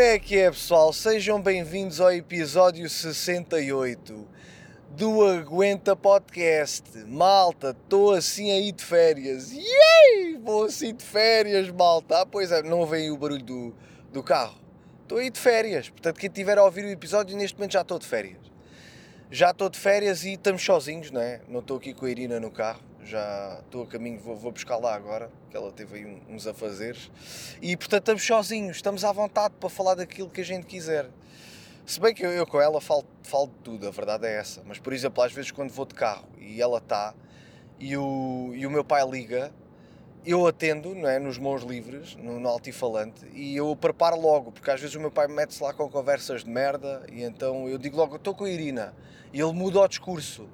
Como é que é, pessoal? Sejam bem-vindos ao episódio 68 do Aguenta Podcast. Malta, estou assim aí de férias. Yay! Vou assim de férias, malta. Ah, pois é, não vem o barulho do, do carro. Estou aí de férias. Portanto, quem estiver a ouvir o episódio, neste momento já estou de férias. Já estou de férias e estamos sozinhos, não é? Não estou aqui com a Irina no carro já estou a caminho, vou, vou buscar lá agora, que ela teve aí uns afazeres. E portanto estamos sozinhos, estamos à vontade para falar daquilo que a gente quiser. Se bem que eu, eu com ela falo, falo de tudo, a verdade é essa. Mas por exemplo, às vezes quando vou de carro e ela está e o, e o meu pai liga, eu atendo não é, nos meus livres, no, no altifalante, e eu preparo logo, porque às vezes o meu pai mete-se lá com conversas de merda, e então eu digo logo, estou com a Irina, e ele muda o discurso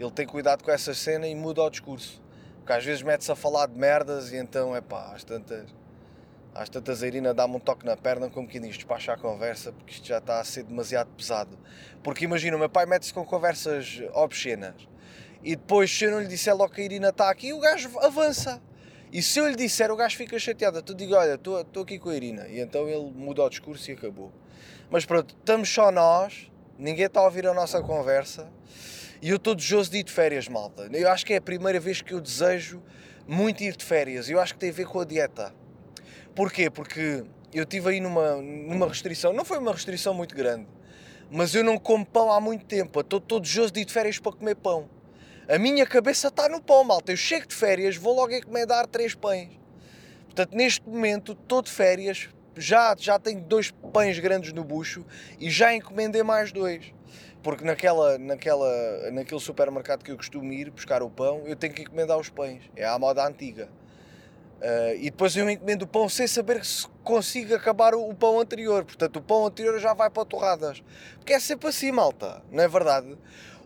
ele tem cuidado com essa cena e muda o discurso. Porque às vezes mete-se a falar de merdas e então, é pá, às tantas, às tantas a Irina dá-me um toque na perna, como que diz, despacha a conversa, porque isto já está a ser demasiado pesado. Porque imagina, o meu pai mete-se com conversas obscenas e depois, se eu não lhe disser logo que a Irina está aqui, o gajo avança. E se eu lhe disser, o gajo fica chateado. Tu digo, olha, estou aqui com a Irina. E então ele muda o discurso e acabou. Mas pronto, estamos só nós, ninguém está a ouvir a nossa conversa. E eu estou desejoso de ir de férias, malta. Eu acho que é a primeira vez que eu desejo muito ir de férias. Eu acho que tem a ver com a dieta. Porquê? Porque eu estive aí numa, numa restrição. Não foi uma restrição muito grande. Mas eu não como pão há muito tempo. Estou todo desejoso de ir de férias para comer pão. A minha cabeça está no pão, malta. Eu chego de férias, vou logo encomendar três pães. Portanto, neste momento, estou de férias. Já, já tenho dois pães grandes no bucho e já encomendei mais dois porque naquela, naquela, naquele supermercado que eu costumo ir buscar o pão, eu tenho que encomendar os pães. É a moda antiga. Uh, e depois eu encomendo o pão sem saber se consigo acabar o, o, pão anterior. Portanto, o pão anterior já vai para torradas. Porque é sempre assim, malta, não é verdade?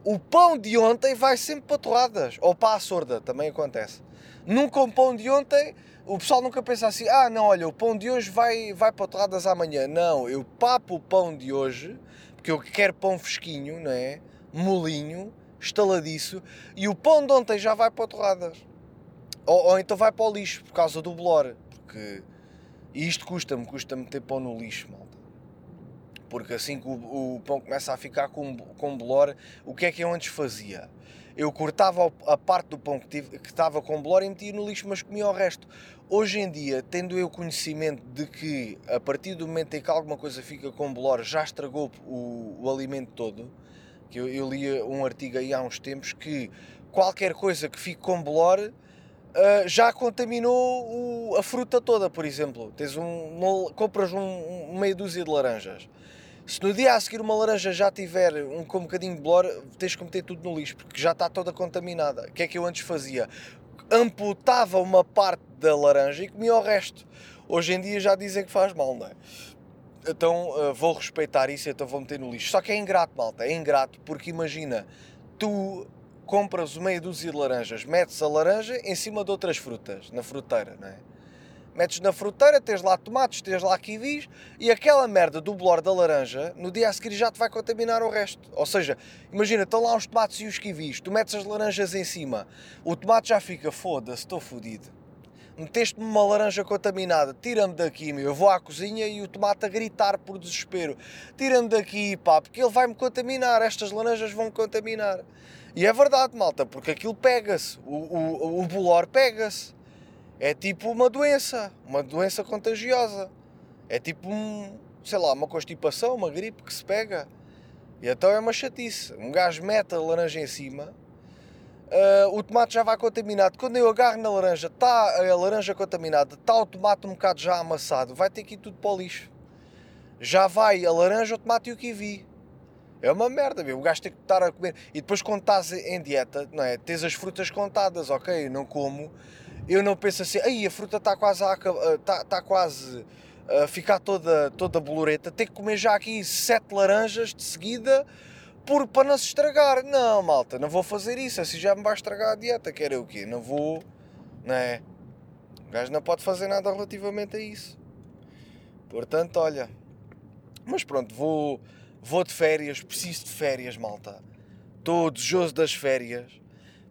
O pão de ontem vai sempre para torradas. Ou para a sorda, também acontece. Nunca um pão de ontem, o pessoal nunca pensa assim: ah, não, olha, o pão de hoje vai, vai para torradas amanhã. Não, eu papo o pão de hoje porque eu quero pão fresquinho, não é? Molinho, estaladiço, e o pão de ontem já vai para torradas. Ou, ou então vai para o lixo por causa do blor, porque e isto custa-me, custa-me ter pão no lixo, malta. Porque assim que o, o, pão começa a ficar com, com blor, o que é que eu antes fazia? Eu cortava a parte do pão que, tive, que estava com blor e metia no lixo, mas comia o resto. Hoje em dia, tendo eu conhecimento de que a partir do momento em que alguma coisa fica com bolor já estragou o, o alimento todo, que eu, eu li um artigo aí há uns tempos que qualquer coisa que fique com bolor uh, já contaminou o, a fruta toda, por exemplo. Tens um, compras um, um meia dúzia de laranjas. Se no dia a seguir uma laranja já tiver um, com um bocadinho de bolor, tens que meter tudo no lixo, porque já está toda contaminada. O que é que eu antes fazia? Amputava uma parte da laranja e comia o resto. Hoje em dia já dizem que faz mal, não é? Então uh, vou respeitar isso, então vou meter no lixo. Só que é ingrato, malta, é ingrato, porque imagina, tu compras meia dúzia de laranjas, metes a laranja em cima de outras frutas, na fruteira, não é? Metes na fruteira, tens lá tomates, tens lá kiwis e aquela merda do blor da laranja no dia a seguir já te vai contaminar o resto. Ou seja, imagina, estão lá os tomates e os kiwis, tu metes as laranjas em cima, o tomate já fica, foda-se, estou fodido. Meteste-me uma laranja contaminada, tira-me daqui, meu. Eu vou à cozinha e o tomate a gritar por desespero: tira-me daqui, pá, porque ele vai-me contaminar, estas laranjas vão-me contaminar. E é verdade, malta, porque aquilo pega-se, o, o, o bolor pega-se é tipo uma doença, uma doença contagiosa. É tipo um, sei lá, uma constipação, uma gripe que se pega. E então é uma chatice. Um gajo mete a laranja em cima, uh, o tomate já vai contaminado. Quando eu agarro na laranja, está a laranja contaminada, está o tomate um bocado já amassado, vai ter que ir tudo para o lixo. Já vai a laranja, o tomate e o kiwi. É uma merda, meu. o gajo tem que estar a comer. E depois quando estás em dieta, não é? Tens as frutas contadas, ok, eu não como eu não penso assim, aí a fruta está quase a está, está quase a ficar toda, toda boloreta, tem que comer já aqui sete laranjas de seguida por, para não se estragar. Não, malta, não vou fazer isso, assim já me vai estragar a dieta, quer eu o quê? Não vou, não é? O gajo não pode fazer nada relativamente a isso. Portanto, olha, mas pronto, vou, vou de férias, preciso de férias, malta. Estou desejoso das férias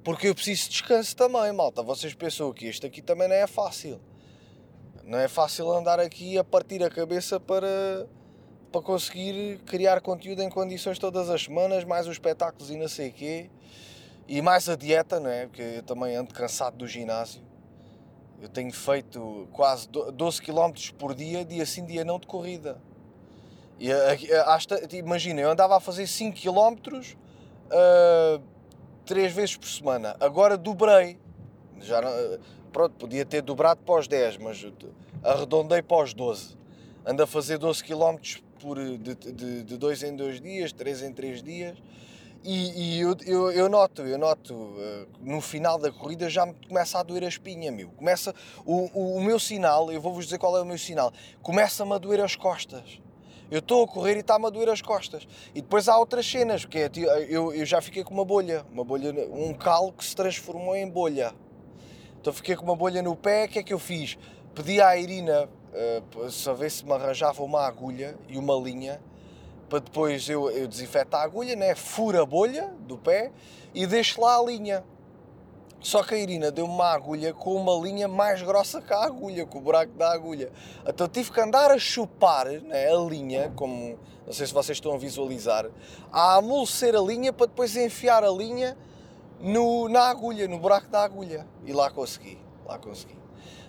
porque eu preciso de descanso também, malta. Vocês pensam que isto aqui também não é fácil. Não é fácil andar aqui a partir a cabeça para, para conseguir criar conteúdo em condições todas as semanas, mais os espetáculos e não sei o quê. E mais a dieta, não é? Porque eu também ando cansado do ginásio. Eu tenho feito quase 12 km por dia, dia sim, dia não, de corrida. E, imagina, eu andava a fazer 5 km uh, 3 vezes por semana. Agora dobrei. Já, pronto, podia ter dobrado para os 10, mas arredondei para os 12. Ando a fazer 12 km por, de, de, de dois em dois dias, três em três dias. E, e eu, eu, eu, noto, eu noto, uh, no final da corrida já me começa a doer a espinha, meu. Começa, o, o, o meu sinal, eu vou-vos dizer qual é o meu sinal, começa-me a doer as costas. Eu estou a correr e está-me a doer as costas. E depois há outras cenas, porque é, eu, eu já fiquei com uma bolha, uma bolha, um calo que se transformou em bolha. Então fiquei com uma bolha no pé, o que é que eu fiz? Pedi à Irina uh, ver se me arranjava uma agulha e uma linha para depois eu, eu desinfeto a agulha, né? furo a bolha do pé e deixo lá a linha. Só que a Irina deu-me uma agulha com uma linha mais grossa que a agulha, com o buraco da agulha. Então tive que andar a chupar né, a linha, como não sei se vocês estão a visualizar, a amolecer a linha para depois enfiar a linha no, na agulha, no buraco da agulha. E lá consegui, lá consegui.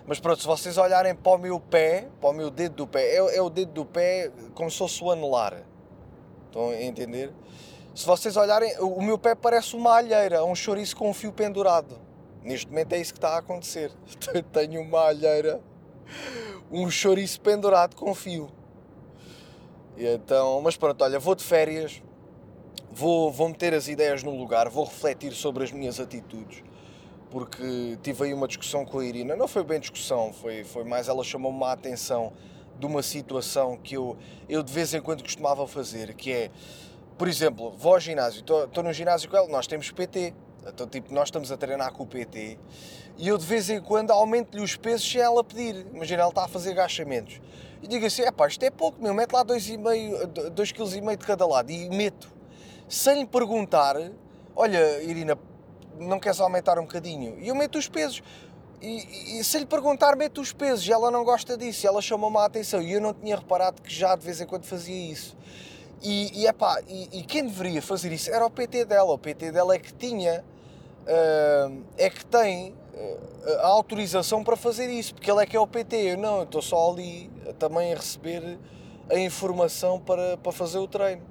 Mas pronto, se vocês olharem para o meu pé, para o meu dedo do pé, é, é o dedo do pé como se fosse o anelar. Estão a entender? Se vocês olharem, o meu pé parece uma alheira, um chouriço com um fio pendurado. Neste momento é isso que está a acontecer. Tenho uma alheira, um chouriço pendurado com fio. E então, mas pronto, olha, vou de férias, vou, vou meter as ideias no lugar, vou refletir sobre as minhas atitudes, porque tive aí uma discussão com a Irina. Não foi bem discussão, foi, foi mais ela chamou-me a atenção de uma situação que eu, eu de vez em quando costumava fazer, que é, por exemplo, vou ao ginásio, estou no ginásio com ela, nós temos PT, então tipo, nós estamos a treinar com o PT, e eu de vez em quando aumento-lhe os pesos sem ela pedir, imagina, ela está a fazer agachamentos, e digo assim, é pá, isto é pouco, meu, mete lá 2,5 kg de cada lado, e meto, sem lhe perguntar, olha Irina, não queres aumentar um bocadinho? E eu meto os pesos. E, e, lhe perguntar, mete os pesos, e ela não gosta disso, ela chamou-me a atenção, e eu não tinha reparado que já de vez em quando fazia isso. E, e, epá, e, e quem deveria fazer isso? Era o PT dela, o PT dela é que tinha, é que tem uh, a autorização para fazer isso, porque ele é que é o PT, eu não, eu estou só ali também a receber a informação para, para fazer o treino.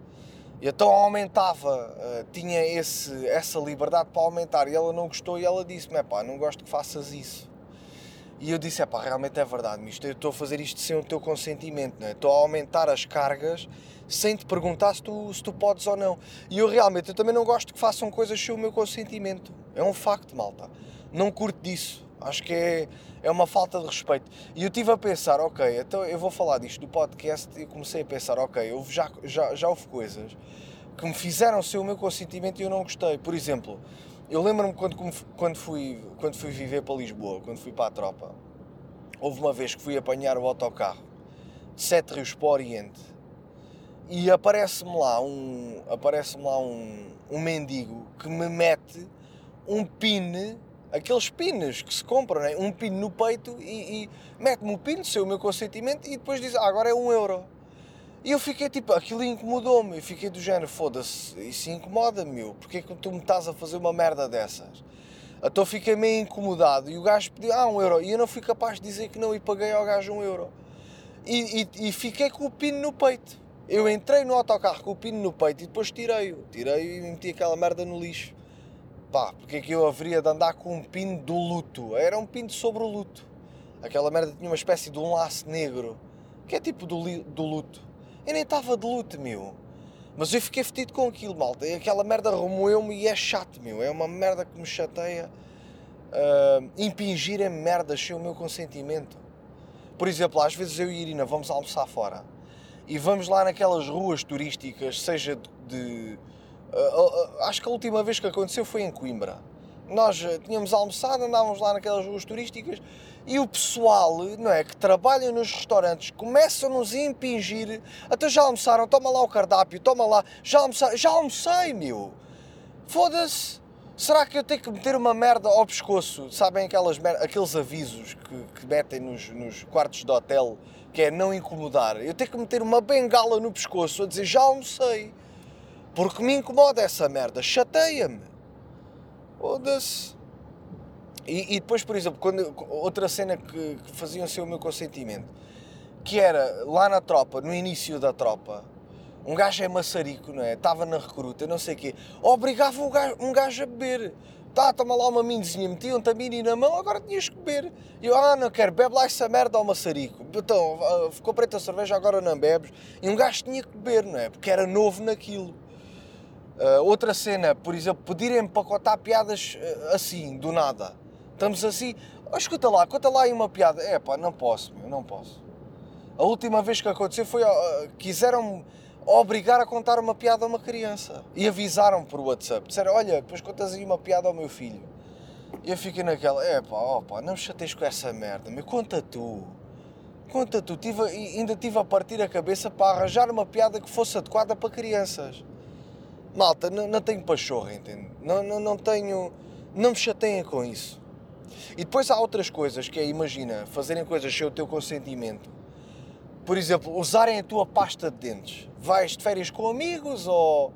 E então aumentava, tinha esse, essa liberdade para aumentar e ela não gostou e ela disse-me, pá, não gosto que faças isso. E eu disse, é pá, realmente é verdade, isto, eu estou a fazer isto sem o teu consentimento, não é? estou a aumentar as cargas sem te perguntar se tu, se tu podes ou não. E eu realmente, eu também não gosto que façam coisas sem o meu consentimento. É um facto, malta. Não curto disso. Acho que é, é uma falta de respeito. E eu estive a pensar, ok, então eu vou falar disto do podcast e comecei a pensar, ok, eu já, já, já houve coisas que me fizeram ser o meu consentimento e eu não gostei. Por exemplo, eu lembro-me quando, quando, fui, quando fui viver para Lisboa, quando fui para a tropa, houve uma vez que fui apanhar o autocarro de Sete Rios para o Oriente e aparece-me lá um aparece-me lá um, um mendigo que me mete um pin aqueles pines que se compram, né? um pino no peito e, e mete-me o pino sem o meu consentimento e depois diz, ah, agora é um euro. E eu fiquei tipo, aquilo incomodou-me, eu fiquei do género, foda-se, isso incomoda-me, porque é que tu me estás a fazer uma merda dessas? Então fiquei meio incomodado e o gajo pediu, ah, um euro, e eu não fui capaz de dizer que não e paguei ao gajo um euro. E, e, e fiquei com o pino no peito. Eu entrei no autocarro com o pino no peito e depois tirei-o. Tirei-o e meti aquela merda no lixo pá, porque é que eu haveria de andar com um pino do luto? Era um pino sobre o luto. Aquela merda tinha uma espécie de um laço negro, que é tipo do, do luto. Eu nem estava de luto, meu. Mas eu fiquei fedido com aquilo, malta. E aquela merda remoeu-me e é chato, meu. É uma merda que me chateia. Uh, impingirem merdas sem o meu consentimento. Por exemplo, às vezes eu e Irina vamos almoçar fora e vamos lá naquelas ruas turísticas, seja de, de acho que a última vez que aconteceu foi em Coimbra. Nós tínhamos almoçado, andávamos lá naquelas ruas turísticas e o pessoal, não é, que trabalha nos restaurantes, começam-nos a impingir. Até já almoçaram, toma lá o cardápio, toma lá, já almocei, já almocei, meu. Foda-se. Será que eu tenho que meter uma merda ao pescoço? Sabem aquelas aqueles avisos que, que metem nos, nos quartos de hotel que é não incomodar. Eu tenho que meter uma bengala no pescoço a dizer já almocei. Porque me incomoda essa merda, chateia-me. Foda-se. E, e, depois, por exemplo, quando, outra cena que, que faziam ser o meu consentimento, que era lá na tropa, no início da tropa, um gajo é maçarico, não é? Estava na recruta, não sei o quê, obrigava um gajo, um gajo a beber. Tá, toma lá uma minizinha, metiam-te a mini na mão, agora tinhas que beber. E eu, ah, não quero, bebe lá essa merda ao maçarico. Então, ah, ficou preta a cerveja, agora não bebes. E um gajo tinha que beber, não é? Porque era novo naquilo. Uh, outra cena, por exemplo, pedirem-me para contar piadas uh, assim, do nada. Estamos assim, oh, escuta lá, conta lá aí uma piada. É pá, não posso, meu, não posso. A última vez que aconteceu foi, uh, quiseram obrigar a contar uma piada a uma criança. E avisaram por WhatsApp. Disseram, olha, depois contas aí uma piada ao meu filho. E eu fiquei naquela, é pá, ó pá, não me chateias com essa merda, meu, conta tu. Conta tu. Tive, ainda tive a partir a cabeça para arranjar uma piada que fosse adequada para crianças. Malta, não, não tenho pachorra, entende? Não, não, não tenho... Não me chateiem com isso. E depois há outras coisas, que é, imagina, fazerem coisas sem o teu consentimento por exemplo, usarem a tua pasta de dentes. Vais de férias com amigos ou,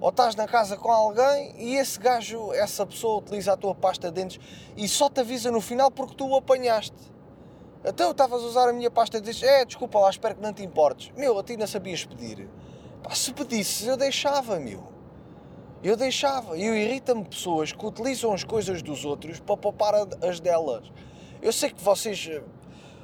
ou estás na casa com alguém e esse gajo, essa pessoa utiliza a tua pasta de dentes e só te avisa no final porque tu o apanhaste. Então eu estavas a usar a minha pasta de dentes, é, desculpa lá, espero que não te importes. Meu, a ti não sabias pedir. Pá, se pedisses, eu deixava, meu. Eu deixava. E irrita-me pessoas que utilizam as coisas dos outros para poupar as delas. Eu sei que vocês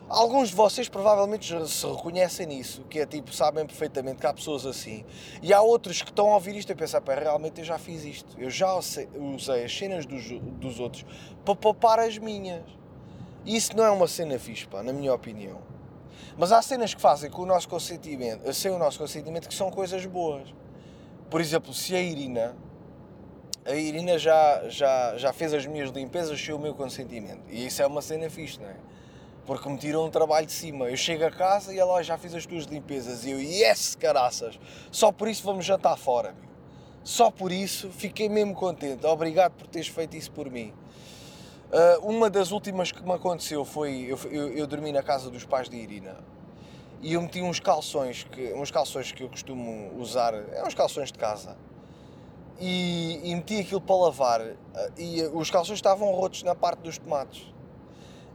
Alguns de vocês provavelmente se reconhecem nisso, que é tipo, sabem perfeitamente que há pessoas assim. E há outros que estão a ouvir isto e pensar, pá, realmente eu já fiz isto. Eu já usei as cenas dos, dos outros para poupar as minhas. E isso não é uma cena fixe, pá, na minha opinião. Mas há cenas que fazem com o nosso consentimento, sem o nosso consentimento, que são coisas boas. Por exemplo, se a Irina, a Irina já, já, já fez as minhas limpezas sem o meu consentimento. E isso é uma cena fixe, não é? porque me tirou um trabalho de cima. Eu chego a casa e ela já fiz as tuas limpezas. E eu, yes, caraças, só por isso vamos jantar fora, meu. Só por isso fiquei mesmo contente. Obrigado por teres feito isso por mim. Uh, uma das últimas que me aconteceu foi eu, eu, eu, dormi na casa dos pais de Irina e eu meti uns calções que uns calções que eu costumo usar é uns calções de casa e, e meti aquilo para lavar ah, e os calções estavam rotos na parte dos tomates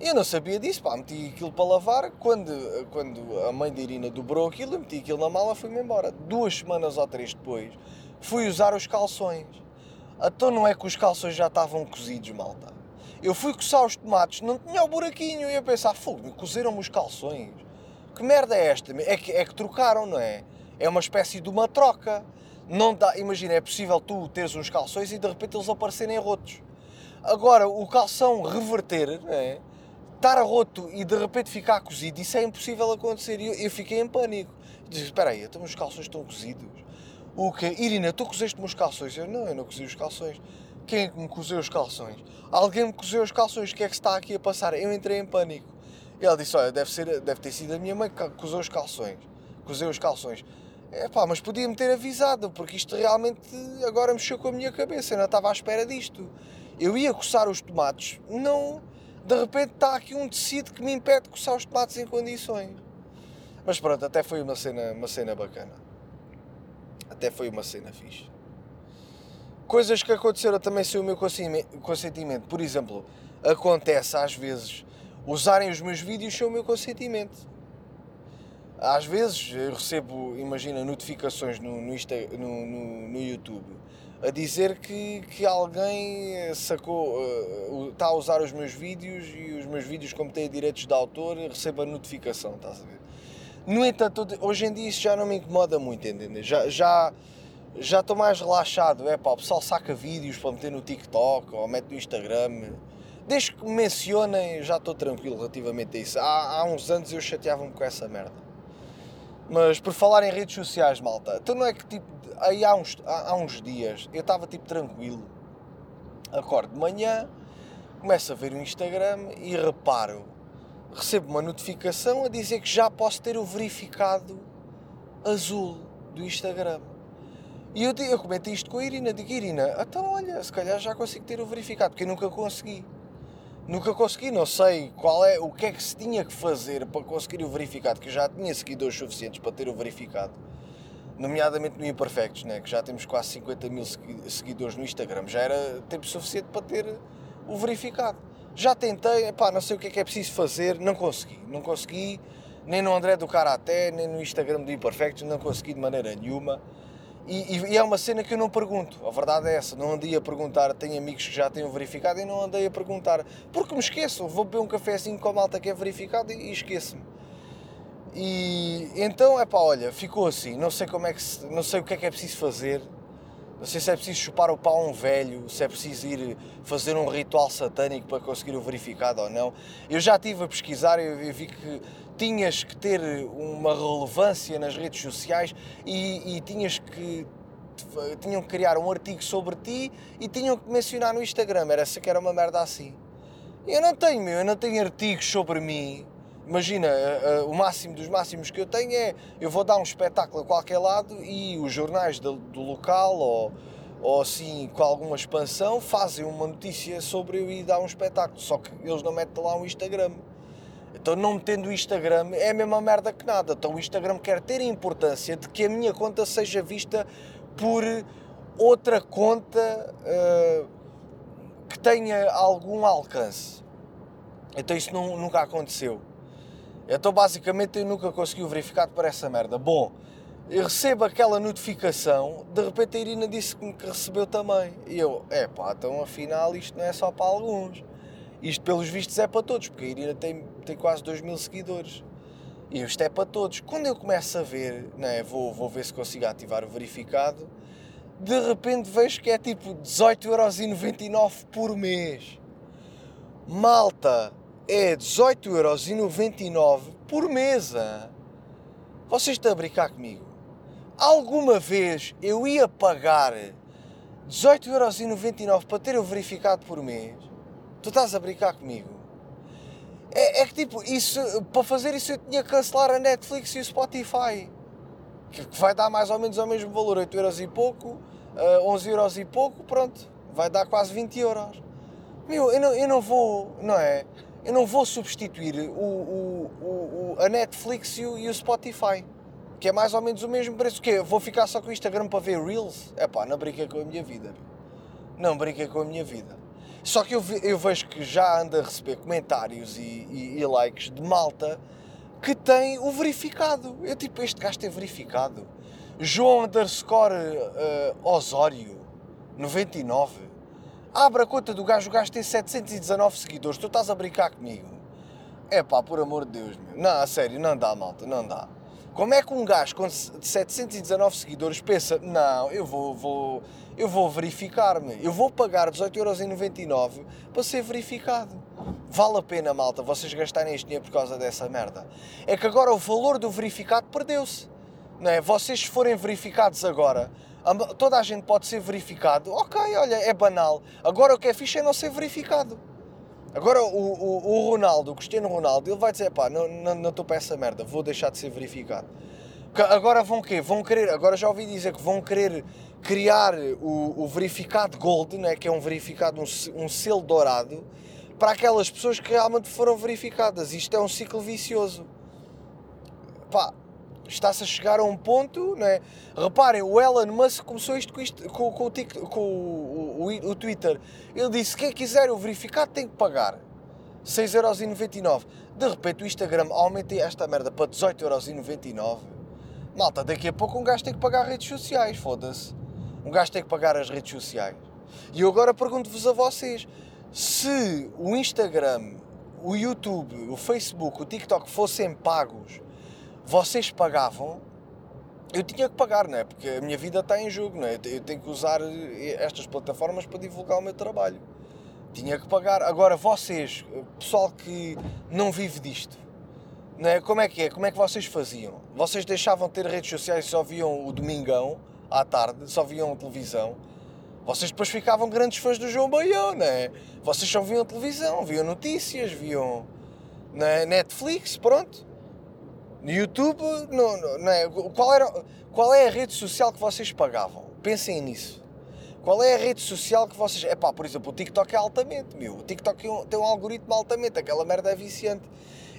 eu não sabia disso, pá, meti aquilo para lavar. Quando, quando a mãe de Irina dobrou aquilo, meti aquilo na mala e fui-me embora. Duas semanas ou três depois, fui usar os calções. Então não é que os calções já estavam cozidos, malta. Eu fui coçar os tomates, não tinha o buraquinho. E eu pensar, fogo, cozeram-me os calções. Que merda é esta? É que, é que trocaram, não é? É uma espécie de uma troca. Não dá, imagina, é possível tu teres uns calções e de repente eles aparecerem rotos. Agora, o calção reverter, é? estar roto e de repente ficar cozido, isso é impossível acontecer. E eu, eu, fiquei em pânico. Disse: Espera aí, então os calções estão cozidos. O que? Irina, tu cozeste-me os calções? Eu não, eu não cozi os calções. Quem é que me cozeu os calções? Alguém me cozeu os calções, o que é que está aqui a passar? Eu entrei em pânico. E ela disse: Olha, deve, ser, deve ter sido a minha mãe que cozeu os calções. Cozeu os calções. Pá, mas podia-me ter avisado, porque isto realmente agora mexeu com a minha cabeça. Eu não estava à espera disto. Eu ia coçar os tomates, não de repente está aqui um tecido que me impede de coçar os tomates em condições. Mas pronto, até foi uma cena, uma cena bacana. Até foi uma cena fixe. Coisas que aconteceram também sem o meu consentimento. Por exemplo, acontece às vezes usarem os meus vídeos sem o meu consentimento. Às vezes eu recebo, imagina, notificações no, no, Insta, no, no, no YouTube a dizer que, que alguém sacou, uh, está a usar os meus vídeos e os meus vídeos, como têm direitos de autor, receba notificação, estás a ver? No entanto, hoje em dia isso já não me incomoda muito, entende? Já, já, já estou mais relaxado, é pá, o pessoal saca vídeos para meter no TikTok ou mete no Instagram. Desde que me mencionem, já estou tranquilo relativamente a isso. Há, há uns anos eu chateava-me com essa merda. Mas por falar em redes sociais, malta, então não é que tipo, aí há uns, há, uns dias eu estava tipo tranquilo, acordo de manhã, começo a ver o Instagram e reparo, recebo uma notificação a dizer que já posso ter o verificado azul do Instagram. E eu, eu comentei isto com a Irina, digo, Irina, então olha, se calhar já consigo ter o verificado, porque eu nunca consegui. Nunca consegui, não sei qual é, o que é que se tinha que fazer para conseguir o verificado, que eu já tinha seguidores suficientes para ter o verificado, nomeadamente no Imperfectos, né? que já temos quase 50 mil seguidores no Instagram, já era tempo suficiente para ter o verificado. Já tentei, pá, não sei o que é que é preciso fazer, não consegui, não consegui, nem no André do Karaté, nem no Instagram do Imperfectos, não consegui de maneira nenhuma. E, e, é uma cena que eu não pergunto, a verdade é essa. Não andei a perguntar, tenho amigos que já têm verificado e não andei a perguntar, porque me esqueço. Vou beber um cafezinho com a malta que é verificado e, e esqueço-me. E então, é pá, olha, ficou assim. Não sei como é que se, não sei o que é que é preciso fazer. Não sei se é preciso chupar o pau a um velho, se é preciso ir fazer um ritual satânico para conseguir o verificado ou não. Eu já estive a pesquisar e vi que tinhas que ter uma relevância nas redes sociais e, e tinhas que tinham que criar um artigo sobre ti e tinham que mencionar no Instagram, era que era uma merda assim. Eu não tenho, meu, eu não tenho artigos sobre mim. Imagina, uh, uh, o máximo dos máximos que eu tenho é eu vou dar um espetáculo a qualquer lado e os jornais do, do local ou, ou assim com alguma expansão fazem uma notícia sobre eu ir dar um espetáculo, só que eles não metem lá um Instagram. Então, não metendo o Instagram é a mesma merda que nada. Então, o Instagram quer ter a importância de que a minha conta seja vista por outra conta uh, que tenha algum alcance. Então, isso não, nunca aconteceu. Então, basicamente, eu nunca consegui verificar para essa merda. Bom, eu recebo aquela notificação, de repente a Irina disse-me que recebeu também. E eu, é pá, então afinal isto não é só para alguns. Isto, pelos vistos, é para todos, porque a Irina tem, tem quase 2 mil seguidores. E isto é para todos. Quando eu começo a ver, né, vou, vou ver se consigo ativar o verificado, de repente vejo que é tipo 18,99€ por mês. Malta, é 18,99€ por. Hein? Vocês estão a brincar comigo? Alguma vez eu ia pagar 18,99€ para ter o verificado por mês? Tu estás a brincar comigo? É, é, que tipo, isso, para fazer isso eu tinha que cancelar a Netflix e o Spotify. Que, que vai dar mais ou menos ao mesmo valor, 8 euros e pouco, uh, eh, 11 euros e pouco, pronto. Vai dar quase 20 euros. Meu, eu não, eu não vou, não é? Eu não vou substituir o, o, o, a Netflix e o, e o Spotify. Que é mais ou menos o mesmo preço. que Vou ficar só com o Instagram para ver Reels? É pá, não brinquei com a minha vida. Não brinquei com a minha vida. Só que eu, eu vejo que já anda a receber comentários e, e, e, likes de malta que tem o verificado. Eu tipo, este gajo tem verificado. João underscore uh, Osório 99. Abre a conta do gajo, o gajo tem 719 seguidores. Tu estás a brincar comigo? É pá, por amor de Deus, meu. Não, a sério, não dá, malta, não dá. Como é que um gajo com 719 seguidores pensa, não, eu vou, vou, eu vou verificar-me, eu vou pagar 18,99€ para ser verificado. Vale a pena, malta, vocês gastarem este dinheiro por causa dessa merda. É que agora o valor do verificado perdeu-se. Não é? Vocês se forem verificados agora, toda a gente pode ser verificado, ok, olha, é banal. Agora o que é fixe é não ser verificado. Agora o, o, o Ronaldo, o Cristiano Ronaldo, ele vai dizer, pá, não estou não, para essa merda, vou deixar de ser verificado. Agora vão quê? Vão querer, agora já ouvi dizer que vão querer criar o, o verificado Gold, né, que é um verificado, um, um selo dourado, para aquelas pessoas que realmente foram verificadas. Isto é um ciclo vicioso. Pá, está-se a chegar a um ponto, não é? Reparem, o Elon Musk começou isto com, isto, com, com, o, com o, o, o, Twitter. Ele disse: quem quiser o verificado tem que pagar 6,99€. De repente o Instagram aumenta esta merda para 18,99€. Malta, daqui a pouco um gajo tem que pagar redes sociais, foda-se. Um gajo tem que pagar as redes sociais. E eu agora pergunto-vos a vocês: se o Instagram, o YouTube, o Facebook, o TikTok fossem pagos vocês pagavam, eu tinha que pagar, não é? Porque a minha vida está em jogo, não é? Eu tenho que usar estas plataformas para divulgar o meu trabalho. Tinha que pagar. Agora, vocês, pessoal que não vive disto, não é? como é que é? Como é que vocês faziam? Vocês deixavam de ter redes sociais e só viam o domingão à tarde, só viam televisão. Vocês depois ficavam grandes fãs do João Baião, não é? Vocês só viam televisão, viam notícias, viam na Netflix, pronto. No YouTube, não, não é? Qual, era, qual é a rede social que vocês pagavam? Pensem nisso. Qual é a rede social que vocês. É pá, por exemplo, o TikTok é altamente, meu. O TikTok tem um algoritmo altamente, aquela merda é viciante.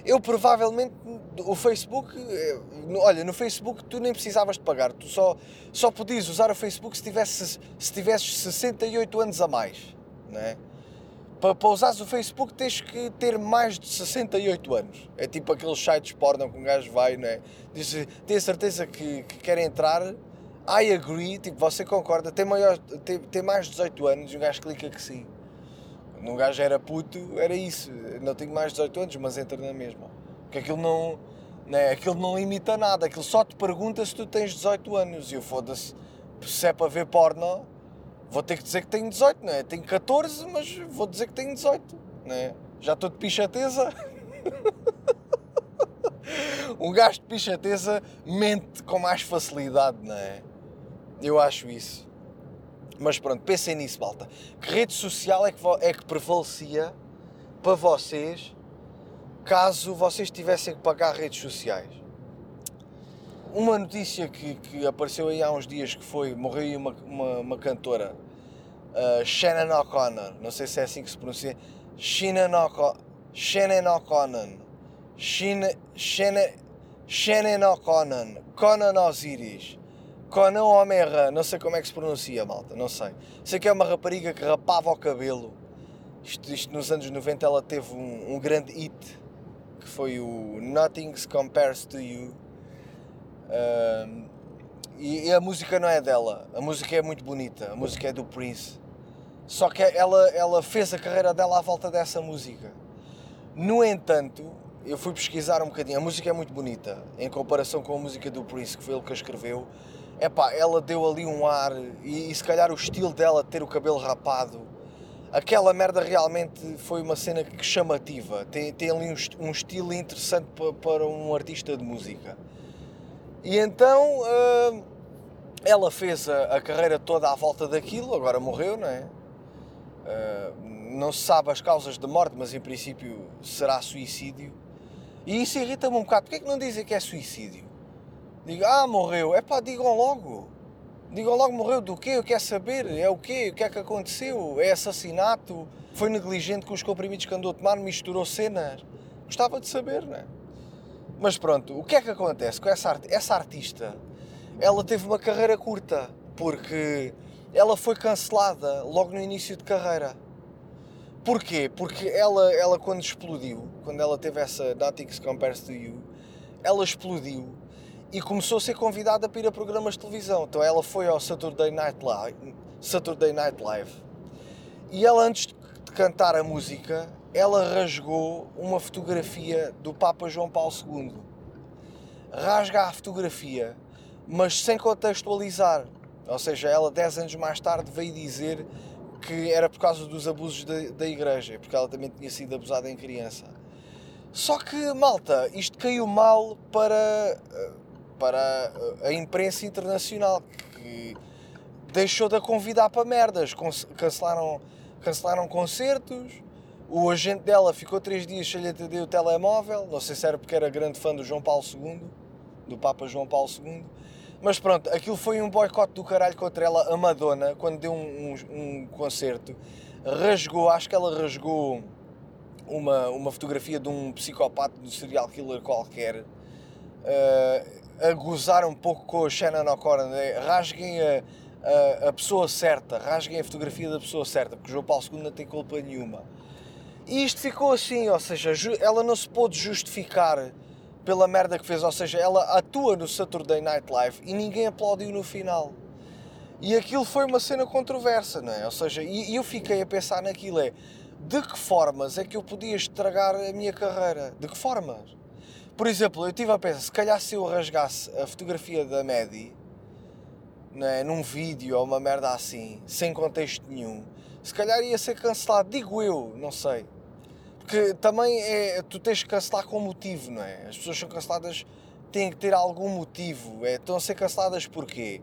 Eu provavelmente, o Facebook, eh, olha, no Facebook tu nem precisavas de pagar, tu só, só podias usar o Facebook se tivesses, se tivesses 68 anos a mais, não é? Para, para usares o Facebook tens que ter mais de 68 anos. É tipo aqueles sites porno que um gajo vai, não é? Diz, tem certeza que, que quer entrar, I agree, tipo, você concorda, tem, maior, tem, tem mais de 18 anos e o gajo clica que sim. Um gajo era puto, era isso. Não tenho mais de 18 anos, mas entra na mesma. Porque aquilo não, né, aquilo não limita nada. Aquilo só te pergunta se tu tens 18 anos. E eu foda-se, se é para ver porno, vou ter que dizer que tenho 18, não é? Tenho 14, mas vou dizer que tenho 18, não é? Já estou de pichateza. um gajo de pichateza mente com mais facilidade, não é? Eu acho isso. Mas pronto, pensem nisso, malta. Que rede social é que, é que prevalecia para vocês caso vocês tivessem que pagar redes sociais? Uma notícia que, que apareceu aí há uns dias que foi, morreu uma, uma, uma cantora, uh, Shannon O'Connor, não sei se é assim que se pronuncia, Shannon O'Connor, Shannon O'Connor, Shannon O'Connor, Conan Osiris, Conan O'Merra, não sei como é que se pronuncia, malta, não sei. Sei que é uma rapariga que rapava o cabelo. Isto, isto nos anos 90 ela teve um, um, grande hit, que foi o Nothing Compares to You. e, e, a música não é dela, a música é muito bonita, a música é do Prince. Só que ela, ela fez a carreira dela à volta dessa música. No entanto, eu fui pesquisar um bocadinho, a música é muito bonita, em comparação com a música do Prince, que foi ele que a escreveu epá, ela deu ali um ar e, e, se calhar o estilo dela de ter o cabelo rapado, aquela merda realmente foi uma cena que chamativa, tem, tem ali um, um estilo interessante para, para, um artista de música. E então uh, ela fez a, a, carreira toda à volta daquilo, agora morreu, não é? Uh, não se sabe as causas de morte, mas em princípio será suicídio. E isso irrita-me um bocado. Porquê é que não dizem que é suicídio? Diga, ah, morreu. É pá, digam logo. Digam logo, morreu do quê? Eu quero saber. É o quê? O que é que aconteceu? É assassinato? Foi negligente com os comprimidos que andou a tomar? Misturou cenas? Gostava de saber, não é? Mas pronto, o que é que acontece com essa, art essa artista? Ela teve uma carreira curta, porque ela foi cancelada logo no início de carreira. Porquê? Porque ela, ela quando explodiu, quando ela teve essa Nothing Compares to You, ela explodiu e começou a ser convidada para ir a programas de televisão. Então ela foi ao Saturday Night Live, Saturday Night Live e ela antes de cantar a música, ela rasgou uma fotografia do Papa João Paulo II. Rasga a fotografia, mas sem contextualizar. Ou seja, ela 10 anos mais tarde veio dizer que era por causa dos abusos da, da igreja, porque ela também tinha sido abusada em criança. Só que, malta, isto caiu mal para para a imprensa internacional que deixou de a convidar para merdas. Cancelaram, cancelaram concertos. O agente dela ficou três dias sem lhe atender o telemóvel. Não sei se era porque era grande fã do João Paulo II, do Papa João Paulo II. Mas pronto, aquilo foi um boicote do caralho contra ela. A Madonna, quando deu um, um, um concerto, rasgou, acho que ela rasgou uma, uma fotografia de um psicopata, de um serial killer qualquer. Uh, a gozar um pouco com a Shannon O'Connor, né? rasguem a, a, a, pessoa certa, rasguem a fotografia da pessoa certa, porque João Paulo II não tem culpa nenhuma. E isto ficou assim, ou seja, ela não se pôde justificar pela merda que fez, ou seja, ela atua no Saturday Night Live e ninguém aplaudiu no final. E aquilo foi uma cena controversa, não é? Ou seja, e eu fiquei a pensar naquilo é, de que formas é que eu podia estragar a minha carreira? De que formas? Por exemplo, eu estive a pensar, se calhar se eu rasgasse a fotografia da Maddie né, num vídeo ou uma merda assim, sem contexto nenhum, se calhar ia ser cancelado, digo eu, não sei. Porque também é, tu tens que cancelar com motivo, não é? As pessoas são canceladas, têm que ter algum motivo. É, estão a ser canceladas porquê?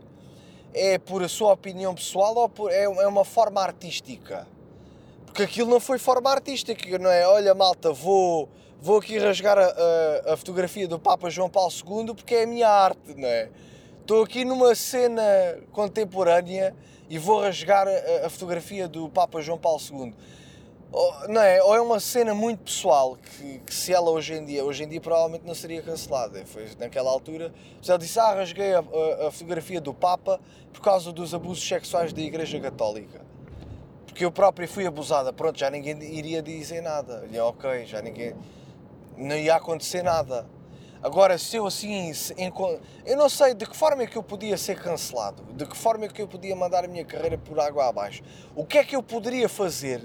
É por a sua opinião pessoal ou por, é, é uma forma artística? Porque aquilo não foi forma artística, não é? Olha, malta, vou vou aqui rasgar a, a, a, fotografia do Papa João Paulo II porque é a minha arte, não é? Estou aqui numa cena contemporânea e vou rasgar a, a fotografia do Papa João Paulo II. Ou, não é? Ou é uma cena muito pessoal que, que, se ela hoje em dia, hoje em dia provavelmente não seria cancelada. Foi naquela altura, se ela disse, ah, rasguei a, a, a fotografia do Papa por causa dos abusos sexuais da Igreja Católica. Porque eu próprio fui abusada, pronto, já ninguém iria dizer nada. E ok, já ninguém. Não ia acontecer nada. Agora, se eu assim. Eu não sei de que forma é que eu podia ser cancelado, de que forma é que eu podia mandar a minha carreira por água abaixo. O que é que eu poderia fazer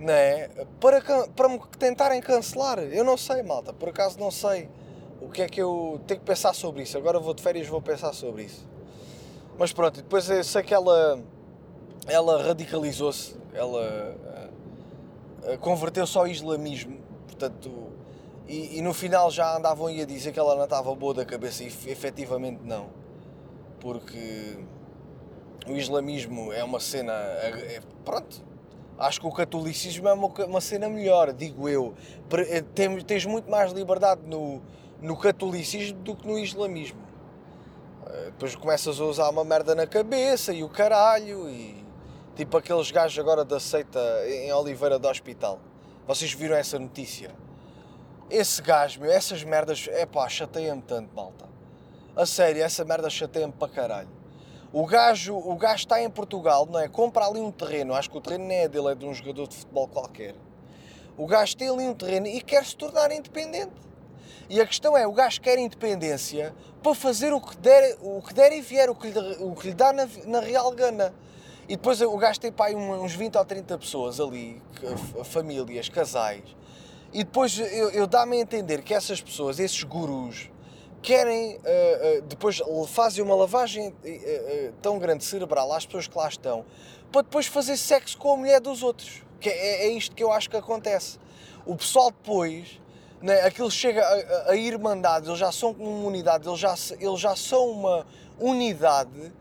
não é? Para, para me tentarem cancelar. Eu não sei, malta, por acaso não sei o que é que eu tenho que pensar sobre isso. Agora vou de férias vou pensar sobre isso. Mas pronto, depois eu sei que ela, ela radicalizou-se, ela uh, converteu-se ao islamismo, portanto, e, e, no final já andavam a dizer que ela não estava boa da cabeça e efetivamente não, porque o islamismo é uma cena, é, pronto, Acho que o catolicismo é uma, uma cena melhor, digo eu. Eh, tens, tens muito mais liberdade no, no catolicismo do que no islamismo. Eh, depois começas a usar uma merda na cabeça e o caralho e tipo aqueles gajos agora da seita em Oliveira do Hospital. Vocês viram essa notícia? Esse gajo, meu, essas merdas, é pá, chateia-me tanto, malta. A sério, essa merda chateia-me para caralho. O gajo, o gajo está em Portugal, não é? Compra ali um terreno, acho que o terreno não é dele, é de um jogador de futebol qualquer. O gajo tem ali um terreno e quer se tornar independente. E a questão é, o gajo quer independência para fazer o que der, o que der e vier, o que lhe, o que lhe dá na, na real gana. E depois o gajo tem pai uns 20 ou 30 pessoas ali, famílias, casais. E depois eu, eu dá-me a entender que essas pessoas, esses gurus, querem, uh, uh, depois fazem uma lavagem uh, tão grande cerebral às pessoas que lá estão, para depois fazer sexo com a mulher dos outros. Que é, é isto que eu acho que acontece. O pessoal depois, né, aquilo chega a, a, a irmandade, eles já são uma unidade, eles já, eles já são uma unidade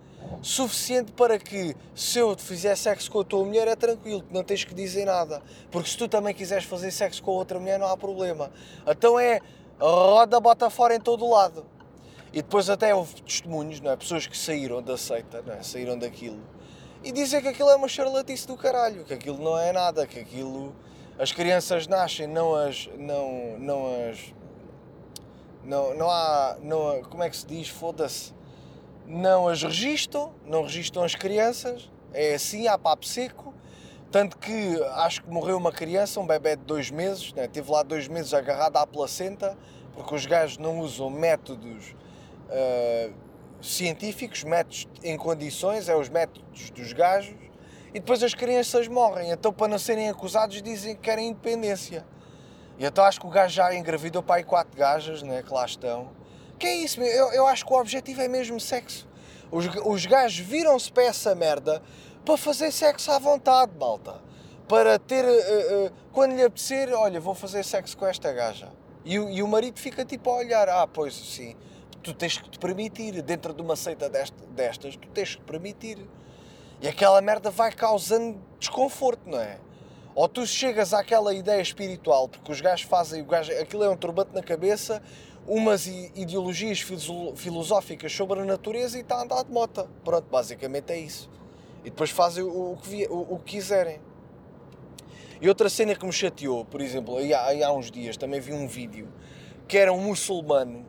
suficiente para que se eu fizer sexo com a tua mulher é tranquilo, não tens que dizer nada. Porque se tu também quiseres fazer sexo com outra mulher não há problema. Então é roda, bota fora em todo lado. E depois até houve testemunhos, não é? Pessoas que saíram da seita, não é? Saíram daquilo. E dizem que aquilo é uma charlatice do caralho, que aquilo não é nada, que aquilo... As crianças nascem, não as... Não, não as... Não, não há... Não, como é que se diz? Foda-se. Não as registam, não registam as crianças. É assim, há papo seco. Tanto que acho que morreu uma criança, um bebê de dois meses, né? teve lá dois meses agarrado à placenta, porque os gajos não usam métodos uh, científicos, métodos em condições, é os métodos dos gajos, e depois as crianças morrem. Então, para não serem acusados, dizem que querem independência. E então acho que o gajo já engravidou para aí quatro gajas, né, que lá estão. Que é isso, eu, eu acho que o objetivo é mesmo sexo. Os, os gajos viram-se para essa merda para fazer sexo à vontade, malta. Para ter, uh, uh, quando lhe apetecer, olha, vou fazer sexo com esta gaja. E, e, o marido fica tipo a olhar, ah, pois sim, tu tens que te permitir, dentro de uma seita desta, destas, tu tens que permitir. E aquela merda vai causando desconforto, não é? Ou tu chegas àquela ideia espiritual, porque os gajos fazem, o gajo, aquilo é um turbante na cabeça, umas ideologias filosóficas sobre a natureza e está a andar de mota. Pronto, basicamente é isso. E depois fazem o, que, o, o que quiserem. E outra cena que me chateou, por exemplo, aí há, aí há uns dias também vi um vídeo que era um muçulmano,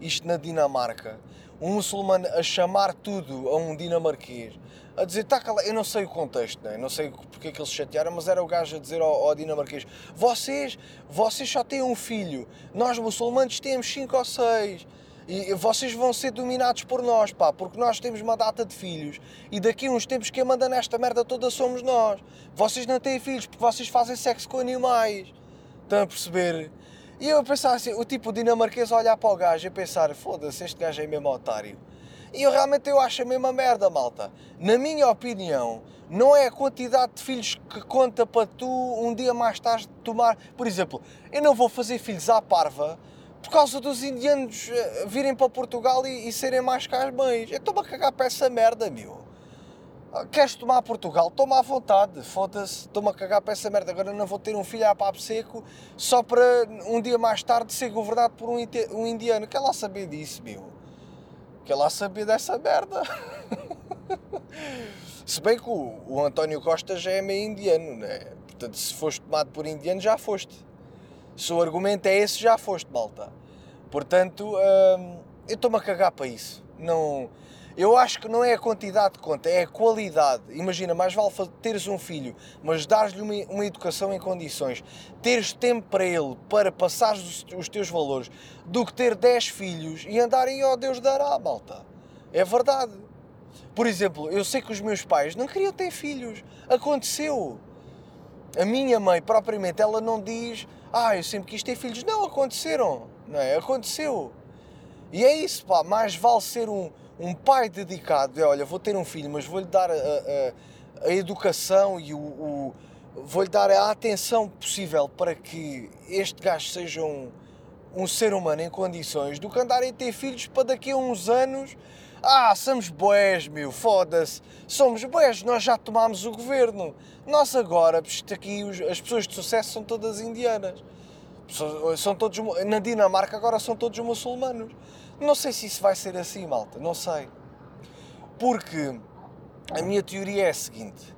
isto na Dinamarca, um muçulmano a chamar tudo a um dinamarquês, a dizer, tá eu não sei o contexto, né? não sei porque é que eles chatearam, mas era o gajo a dizer ao, ao, dinamarquês, vocês, vocês só têm um filho, nós muçulmanos temos cinco ou seis, e vocês vão ser dominados por nós, pá, porque nós temos uma data de filhos e daqui a uns tempos quem manda nesta merda toda somos nós. Vocês não têm filhos porque vocês fazem sexo com animais. Estão a perceber? E eu a pensar assim, o tipo dinamarquês a olhar para o gajo e pensar, foda-se, este gajo é mesmo otário. E eu realmente eu acho a mesma merda, malta. Na minha opinião, não é a quantidade de filhos que conta para tu um dia mais tarde tomar. Por exemplo, eu não vou fazer filhos à parva por causa dos indianos eh, virem para Portugal e, e serem mais que as mães. Eu estou-me a cagar para essa merda, meu. Ah, queres tomar Portugal? Toma à vontade, foda-se, estou-me a cagar para essa merda. Agora não vou ter um filho a papo seco só para um dia mais tarde ser governado por um, um indiano. Quer lá saber disso, meu? Quer lá saber dessa merda? Se bem que o, o António Costa já é meio indiano, né? Portanto, se foste tomado por indiano, já foste. Se o argumento é esse, já foste, malta. Portanto, hum, eu estou-me a cagar para isso. Não, eu acho que não é a quantidade que conta, é a qualidade. Imagina, mais vale teres um filho, mas dar-lhe uma, uma, educação em condições, teres tempo para ele, para passar os, os, teus valores, do que ter 10 filhos e andarem, ó oh, Deus dará, malta. É verdade. Por exemplo, eu sei que os meus pais não queriam ter filhos. Aconteceu. A minha mãe, propriamente, ela não diz, ah, eu sempre quis ter filhos. Não, aconteceram. Não é? Aconteceu. E é isso, pá. Mais vale ser um um pai dedicado, é, olha, vou ter um filho, mas vou-lhe dar a, a, a, educação e o, o vou-lhe dar a atenção possível para que este gajo seja um, um ser humano em condições do que andarem a ter filhos para daqui a uns anos. Ah, somos boés, meu, foda-se. Somos boés, nós já tomámos o governo. Nós agora, aqui, as pessoas de sucesso são todas indianas. São todos, na Dinamarca agora são todos muçulmanos. Não sei se isso vai ser assim, malta, não sei. Porque a minha teoria é a seguinte: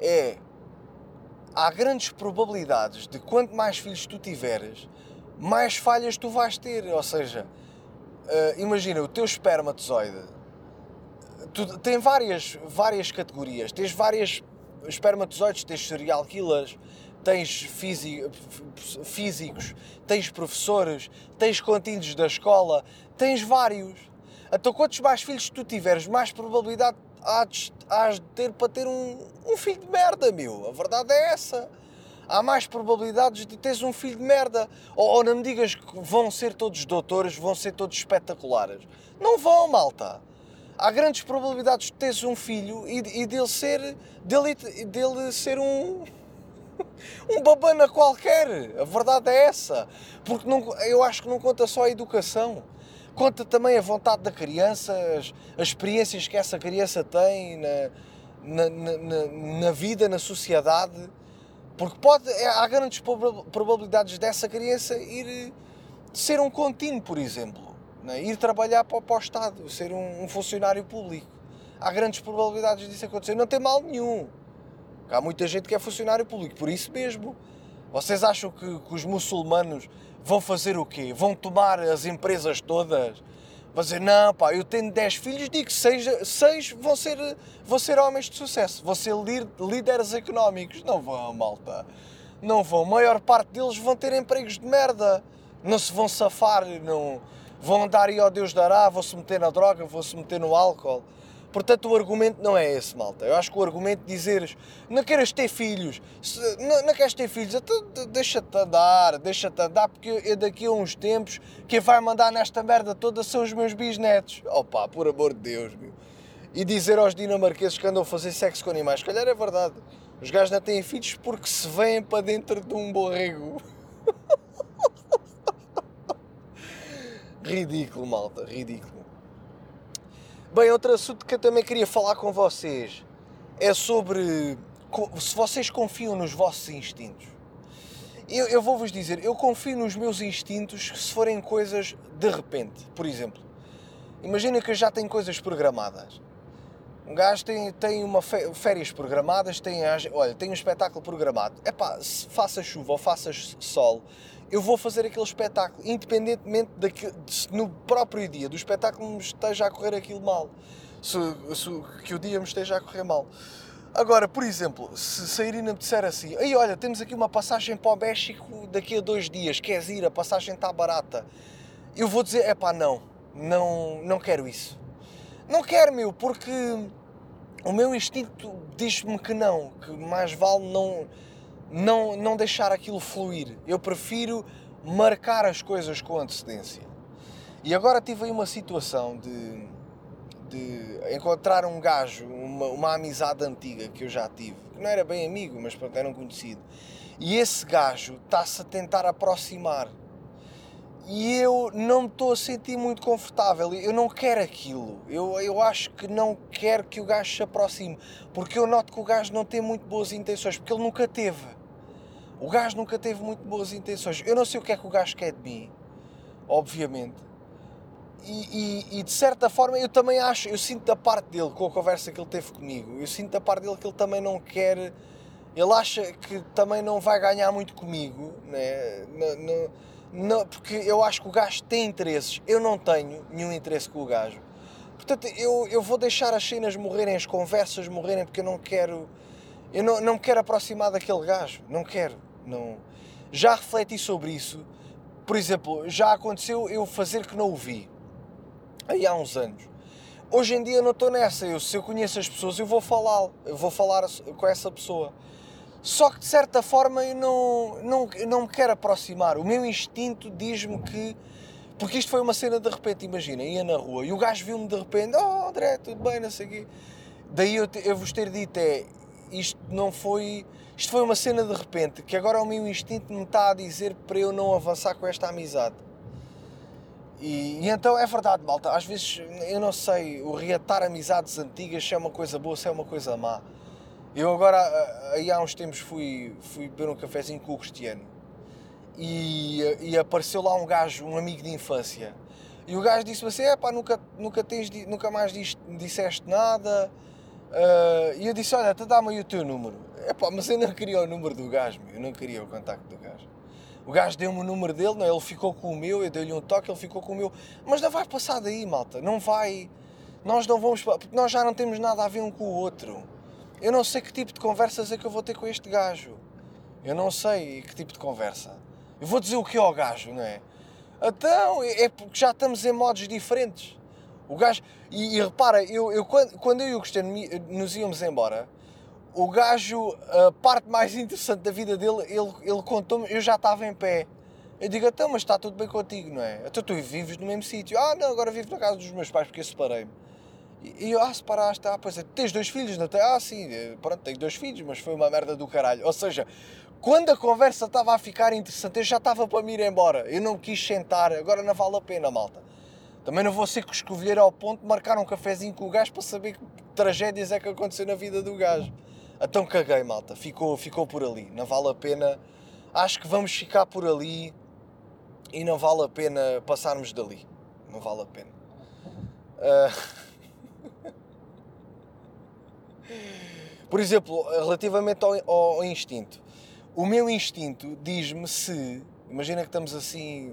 é há grandes probabilidades de quanto mais filhos tu tiveres, mais falhas tu vais ter. Ou seja, uh, imagina o teu espermatozoide tu, tem várias, várias categorias, tens várias espermatozoides, tens serial killers, tens físicos, tens professores, tens contínuos da escola, tens vários. Então, quantos mais filhos tu tiveres, mais probabilidade has de ter para ter um, um filho de merda, meu. A verdade é essa. Há mais probabilidades de teres um filho de merda. Ou, ou não me digas que vão ser todos doutores, vão ser todos espetaculares. Não vão, malta. Há grandes probabilidades de teres um filho e, e dele ser, dele, dele ser um, um babana qualquer. A verdade é essa. Porque não, eu acho que não conta só a educação. Conta também a vontade da criança, as, as experiências que essa criança tem na, na, na, na vida, na sociedade. Porque pode, é, há grandes probabilidades dessa criança ir ser um contínuo, por exemplo. Né? Ir trabalhar para, para o Estado, ser um, um funcionário público. Há grandes probabilidades disso acontecer. Não tem mal nenhum. Há muita gente que é funcionário público, por isso mesmo. Vocês acham que, que os muçulmanos vão fazer o quê? Vão tomar as empresas todas? Vão dizer, não, pá, eu tenho 10 filhos, digo que 6 vão ser, vão ser homens de sucesso, vão ser líderes económicos. Não vão, malta. Não vão. A maior parte deles vão ter empregos de merda. Não se vão safar, não vão andar e, ó Deus dará, vão se meter na droga, vão se meter no álcool. Portanto, o argumento não é esse, malta. Eu acho que o argumento de dizeres não queres ter filhos, se, não, não queres ter filhos, então deixa-te andar, deixa-te andar, porque eu, daqui a uns tempos quem vai mandar nesta merda toda são os meus bisnetos. Opa, por amor de Deus, meu. E dizer aos dinamarqueses que andam a fazer sexo com animais, calhar é verdade. Os gajos não têm filhos porque se vêm para dentro de um borrego. ridículo, malta, ridículo. Bem, outro assunto que eu também queria falar com vocês é sobre se vocês confiam nos vossos instintos. Eu, eu vou-vos dizer, eu confio nos meus instintos se forem coisas de repente. Por exemplo, imagina que eu já tenho coisas programadas. Um gajo tem, tem uma férias programadas, tem, olha, tem um espetáculo programado. É pá, faça chuva ou faça sol, eu vou fazer aquele espetáculo, independentemente de que no próprio dia do espetáculo me esteja a correr aquilo mal, se, se, que o dia me esteja a correr mal. Agora, por exemplo, se, se a Irina me disser assim, aí olha, temos aqui uma passagem para o México daqui a dois dias, queres ir, a passagem está barata, eu vou dizer, é pá, não, não, não quero isso. Não quero, meu, porque o meu instinto diz-me que não, que mais vale não não, não deixar aquilo fluir. Eu prefiro marcar as coisas com antecedência. E agora tive aí uma situação de, de encontrar um gajo, uma, uma amizade antiga que eu já tive, que não era bem amigo, mas pronto, era um conhecido. E esse gajo está-se a tentar aproximar. E eu não me estou a sentir muito confortável. Eu não quero aquilo. Eu, eu acho que não quero que o gajo se aproxime. Porque eu noto que o gajo não tem muito boas intenções. Porque ele nunca teve. O gajo nunca teve muito boas intenções. Eu não sei o que é que o gajo quer de mim, obviamente. e, e, e, de certa forma eu também acho, eu sinto da parte dele, com a conversa que ele teve comigo, eu sinto da parte dele que ele também não quer, ele acha que também não vai ganhar muito comigo, né? não, não, não, porque eu acho que o gajo tem interesses, eu não tenho nenhum interesse com o gajo. Portanto, eu, eu vou deixar as cenas morrerem, as conversas morrerem, porque eu não quero, eu não, não me quero aproximar daquele gajo, não quero, não. Já refleti sobre isso, por exemplo, já aconteceu eu fazer que não o vi aí há uns anos. Hoje em dia não estou nessa. Eu, se eu conheço as pessoas, eu vou falar, eu vou falar com essa pessoa. Só que de certa forma eu não, não, não me quero aproximar. O meu instinto diz-me que. Porque isto foi uma cena de repente, imagina, ia na rua e o gajo viu-me de repente, oh André, tudo bem, não sei o quê. Daí eu, eu vos ter dito, é, isto não foi. Isto foi uma cena de repente, que agora o meu instinto me está a dizer para eu não avançar com esta amizade. E, e, então é verdade, malta. Às vezes eu não sei, o reatar amizades antigas se é uma coisa boa, se é uma coisa má. Eu agora, aí há uns tempos, fui, fui beber um cafezinho com o Cristiano e, e apareceu lá um gajo, um amigo de infância. E o gajo disse-me assim: é pá, nunca, nunca, tens, nunca mais disseste nada. Uh, e eu disse: olha, te dá-me aí o teu número. É pá, mas eu não queria o número do gajo, eu não queria o contacto do gajo. O gajo deu-me o número dele, não, é? ele ficou com o meu, eu dei-lhe um toque, ele ficou com o meu. Mas não vai passar daí, malta. Não vai. Nós não vamos. Porque nós já não temos nada a ver um com o outro. Eu não sei que tipo de conversas é que eu vou ter com este gajo. Eu não sei que tipo de conversa. Eu vou dizer o que ao gajo, não é? Então, é porque já estamos em modos diferentes. O gajo. E, e repara, eu, eu, quando, quando eu e o Cristiano nos íamos embora, o gajo, a parte mais interessante da vida dele, ele, ele contou-me, eu já estava em pé. Eu digo, então, mas está tudo bem contigo, não é? Então tu vives no mesmo sítio. Ah, não, agora vivo na casa dos meus pais porque eu separei-me. E eu, ah, separaste, ah, pois é, tens dois filhos, não tem? Ah, sim, eh, pronto, tenho dois filhos, mas foi uma merda do caralho. Ou seja, quando a conversa estava a ficar interessante, eu já estava para me ir embora. Eu não quis sentar, agora não vale a pena, malta. Também não vou ser coscovilheiro ao ponto de marcar um cafezinho com o gajo para saber que tragédias é que aconteceu na vida do gajo. Então caguei, malta. Ficou, ficou por ali. Não vale a pena. Acho que vamos ficar por ali e não vale a pena passarmos dali. Não vale a pena. Uh... por exemplo, relativamente ao, ao, instinto. O meu instinto diz-me se. Imagina que estamos assim.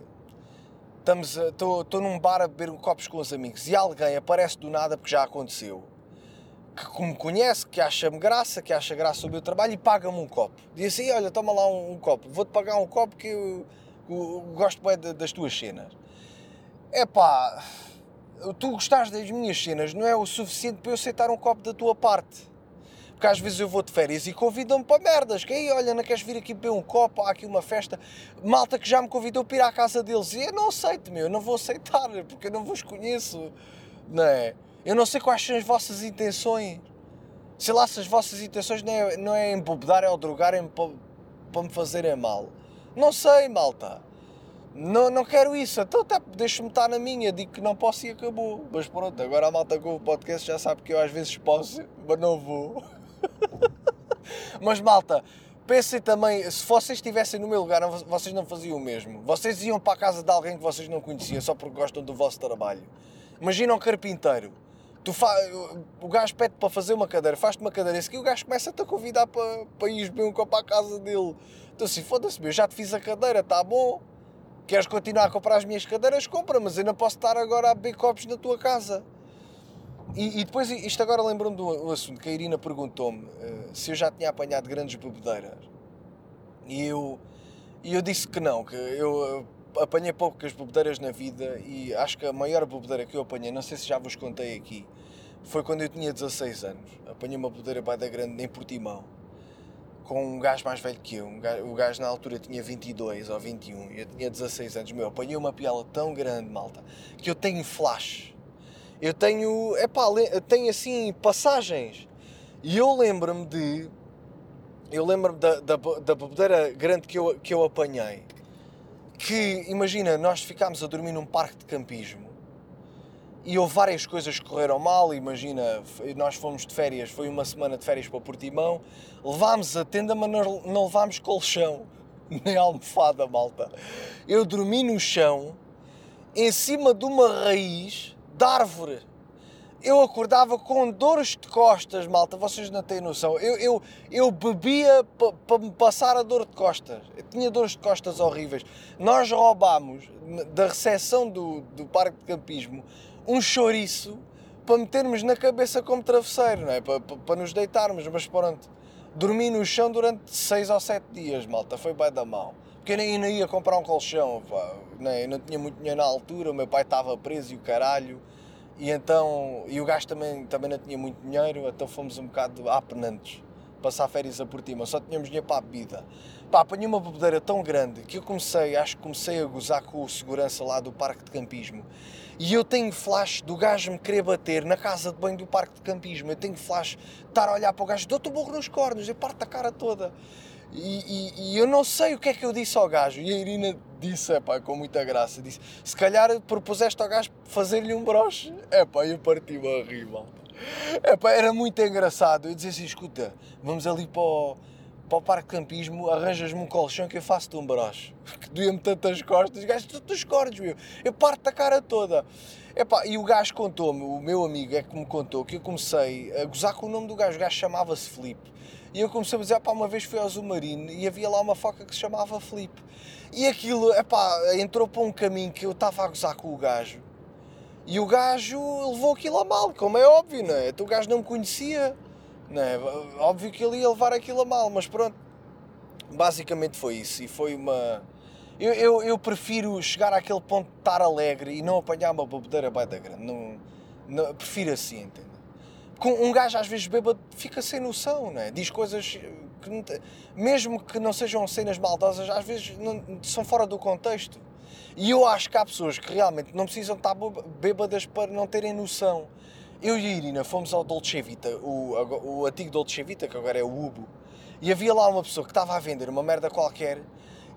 Estamos, estou num bar a beber copos com os amigos e alguém aparece do nada porque já aconteceu que me conhece, que acha-me graça, que acha graça o meu trabalho e paga-me um copo. Diz assim: Olha, toma lá um, um copo, vou-te pagar um copo que eu, eu, eu gosto bem das tuas cenas. É pá, tu gostares das minhas cenas não é o suficiente para eu aceitar um copo da tua parte. Porque às vezes eu vou de férias e convidam-me para merdas. Que aí, olha, não queres vir aqui beber um copo? Há aqui uma festa. Malta que já me convidou para ir à casa deles. E eu não aceito, meu. Eu não vou aceitar, porque eu não vos conheço. Não é? Eu não sei quais são as vossas intenções. Sei lá se as vossas intenções não é, não é embobedar ou drogarem para, para me fazerem mal. Não sei, malta. Não, não quero isso. Então até deixo-me estar na minha. Digo que não posso e acabou. Mas pronto, agora a malta com o podcast já sabe que eu às vezes posso, mas não vou. mas malta, pensem também, se vocês estivessem no meu lugar, vocês não faziam o mesmo. Vocês iam para a casa de alguém que vocês não conheciam só porque gostam do vosso trabalho. Imagina um carpinteiro Tu fa... O gajo pede para fazer uma cadeira, faz-te uma cadeira, esse aqui o gajo começa-te a convidar para, para ir beber um copo à casa dele. Então assim, foda-se, eu já te fiz a cadeira, está bom. Queres continuar a comprar as minhas cadeiras? Compra, mas eu não posso estar agora a beber copos na tua casa. E, e depois, isto agora lembrou-me do assunto que a Irina perguntou-me uh, se eu já tinha apanhado grandes bebedeiras. E eu, e eu disse que não, que eu apanhei poucas bebedeiras na vida e acho que a maior bebedeira que eu apanhei, não sei se já vos contei aqui, foi quando eu tinha 16 anos. Apanhei uma bodeira da grande em Portimão com um gajo mais velho que eu. Um gajo, o gajo na altura tinha 22 ou 21 e eu tinha 16 anos. Meu, apanhei uma piala tão grande, malta, que eu tenho flash. Eu tenho, é pá, tenho assim passagens. E eu lembro-me de. Eu lembro-me da, da, da bebedeira grande que eu, que eu apanhei. Que, imagina, nós ficámos a dormir num parque de campismo e houve várias coisas que correram mal. Imagina, nós fomos de férias, foi uma semana de férias para Portimão, levámos a tenda, mas não levámos colchão, nem almofada, malta. Eu dormi no chão em cima de uma raiz de árvore. Eu acordava com dores de costas, malta, vocês não têm noção. Eu, eu, eu bebia para pa me passar a dor de costas. Eu tinha dores de costas horríveis. Nós roubámos da recepção do, do parque de campismo um chouriço para metermos na cabeça como travesseiro, não é? Para, para, para nos deitarmos, mas pronto. Dormi no chão durante 6 ou 7 dias, malta, foi bem da mão. Porque eu nem, ia comprar um colchão, pá. Não, eu não tinha muito dinheiro na altura, o meu pai estava preso e o caralho. E então, e o gajo também, também não tinha muito dinheiro, então fomos um bocado apenantes passar férias a Portima, só tínhamos dinheiro para a bebida. Pá, apanhei uma bebedeira tão grande que eu comecei, acho que comecei a gozar com o segurança lá do parque de campismo. E eu tenho flash do gajo me querer bater na casa de banho do parque de campismo. Eu tenho flash de estar a olhar para o gajo, dou-te o burro nos cornos, eu parto a cara toda. E, e, e, eu não sei o que é que eu disse ao gajo. E a Irina disse, é pá, com muita graça, disse: se calhar propuseste ao gajo fazer-lhe um broche. É pá, eu parti-me a rir, malta. É pá, era muito engraçado. Eu dizia assim: escuta, vamos ali para o, para o parque de campismo, arranjas-me um colchão que eu faço-te um broche. Que doía-me tantas costas. Gajo, tu, tu cordes, meu. Eu parto a cara toda. Epá, e o gajo contou-me, o meu amigo é que me contou, que eu comecei a gozar com o nome do gajo. O gajo chamava-se Felipe. E eu comecei a dizer, pá, uma vez fui ao Zumarino e havia lá uma foca que se chamava Felipe. E aquilo, epá, entrou para um caminho que eu estava a gozar com o gajo. E o gajo levou aquilo a mal, como é óbvio, não é? O gajo não me conhecia, não é? Óbvio que ele ia levar aquilo a mal, mas pronto. Basicamente foi isso. E foi uma. Eu, eu, eu prefiro chegar àquele ponto de estar alegre e não apanhar uma bebedeira bem da grande. Não, não, prefiro assim, entende? Um gajo às vezes bêbado fica sem noção, não é? Diz coisas que, mesmo que não sejam cenas maldosas, às vezes não, são fora do contexto. E eu acho que há pessoas que realmente não precisam estar bêbadas para não terem noção. Eu e a Irina fomos ao Dolce Vita, o, o antigo Dolce Vita, que agora é o Ubo, e havia lá uma pessoa que estava a vender uma merda qualquer,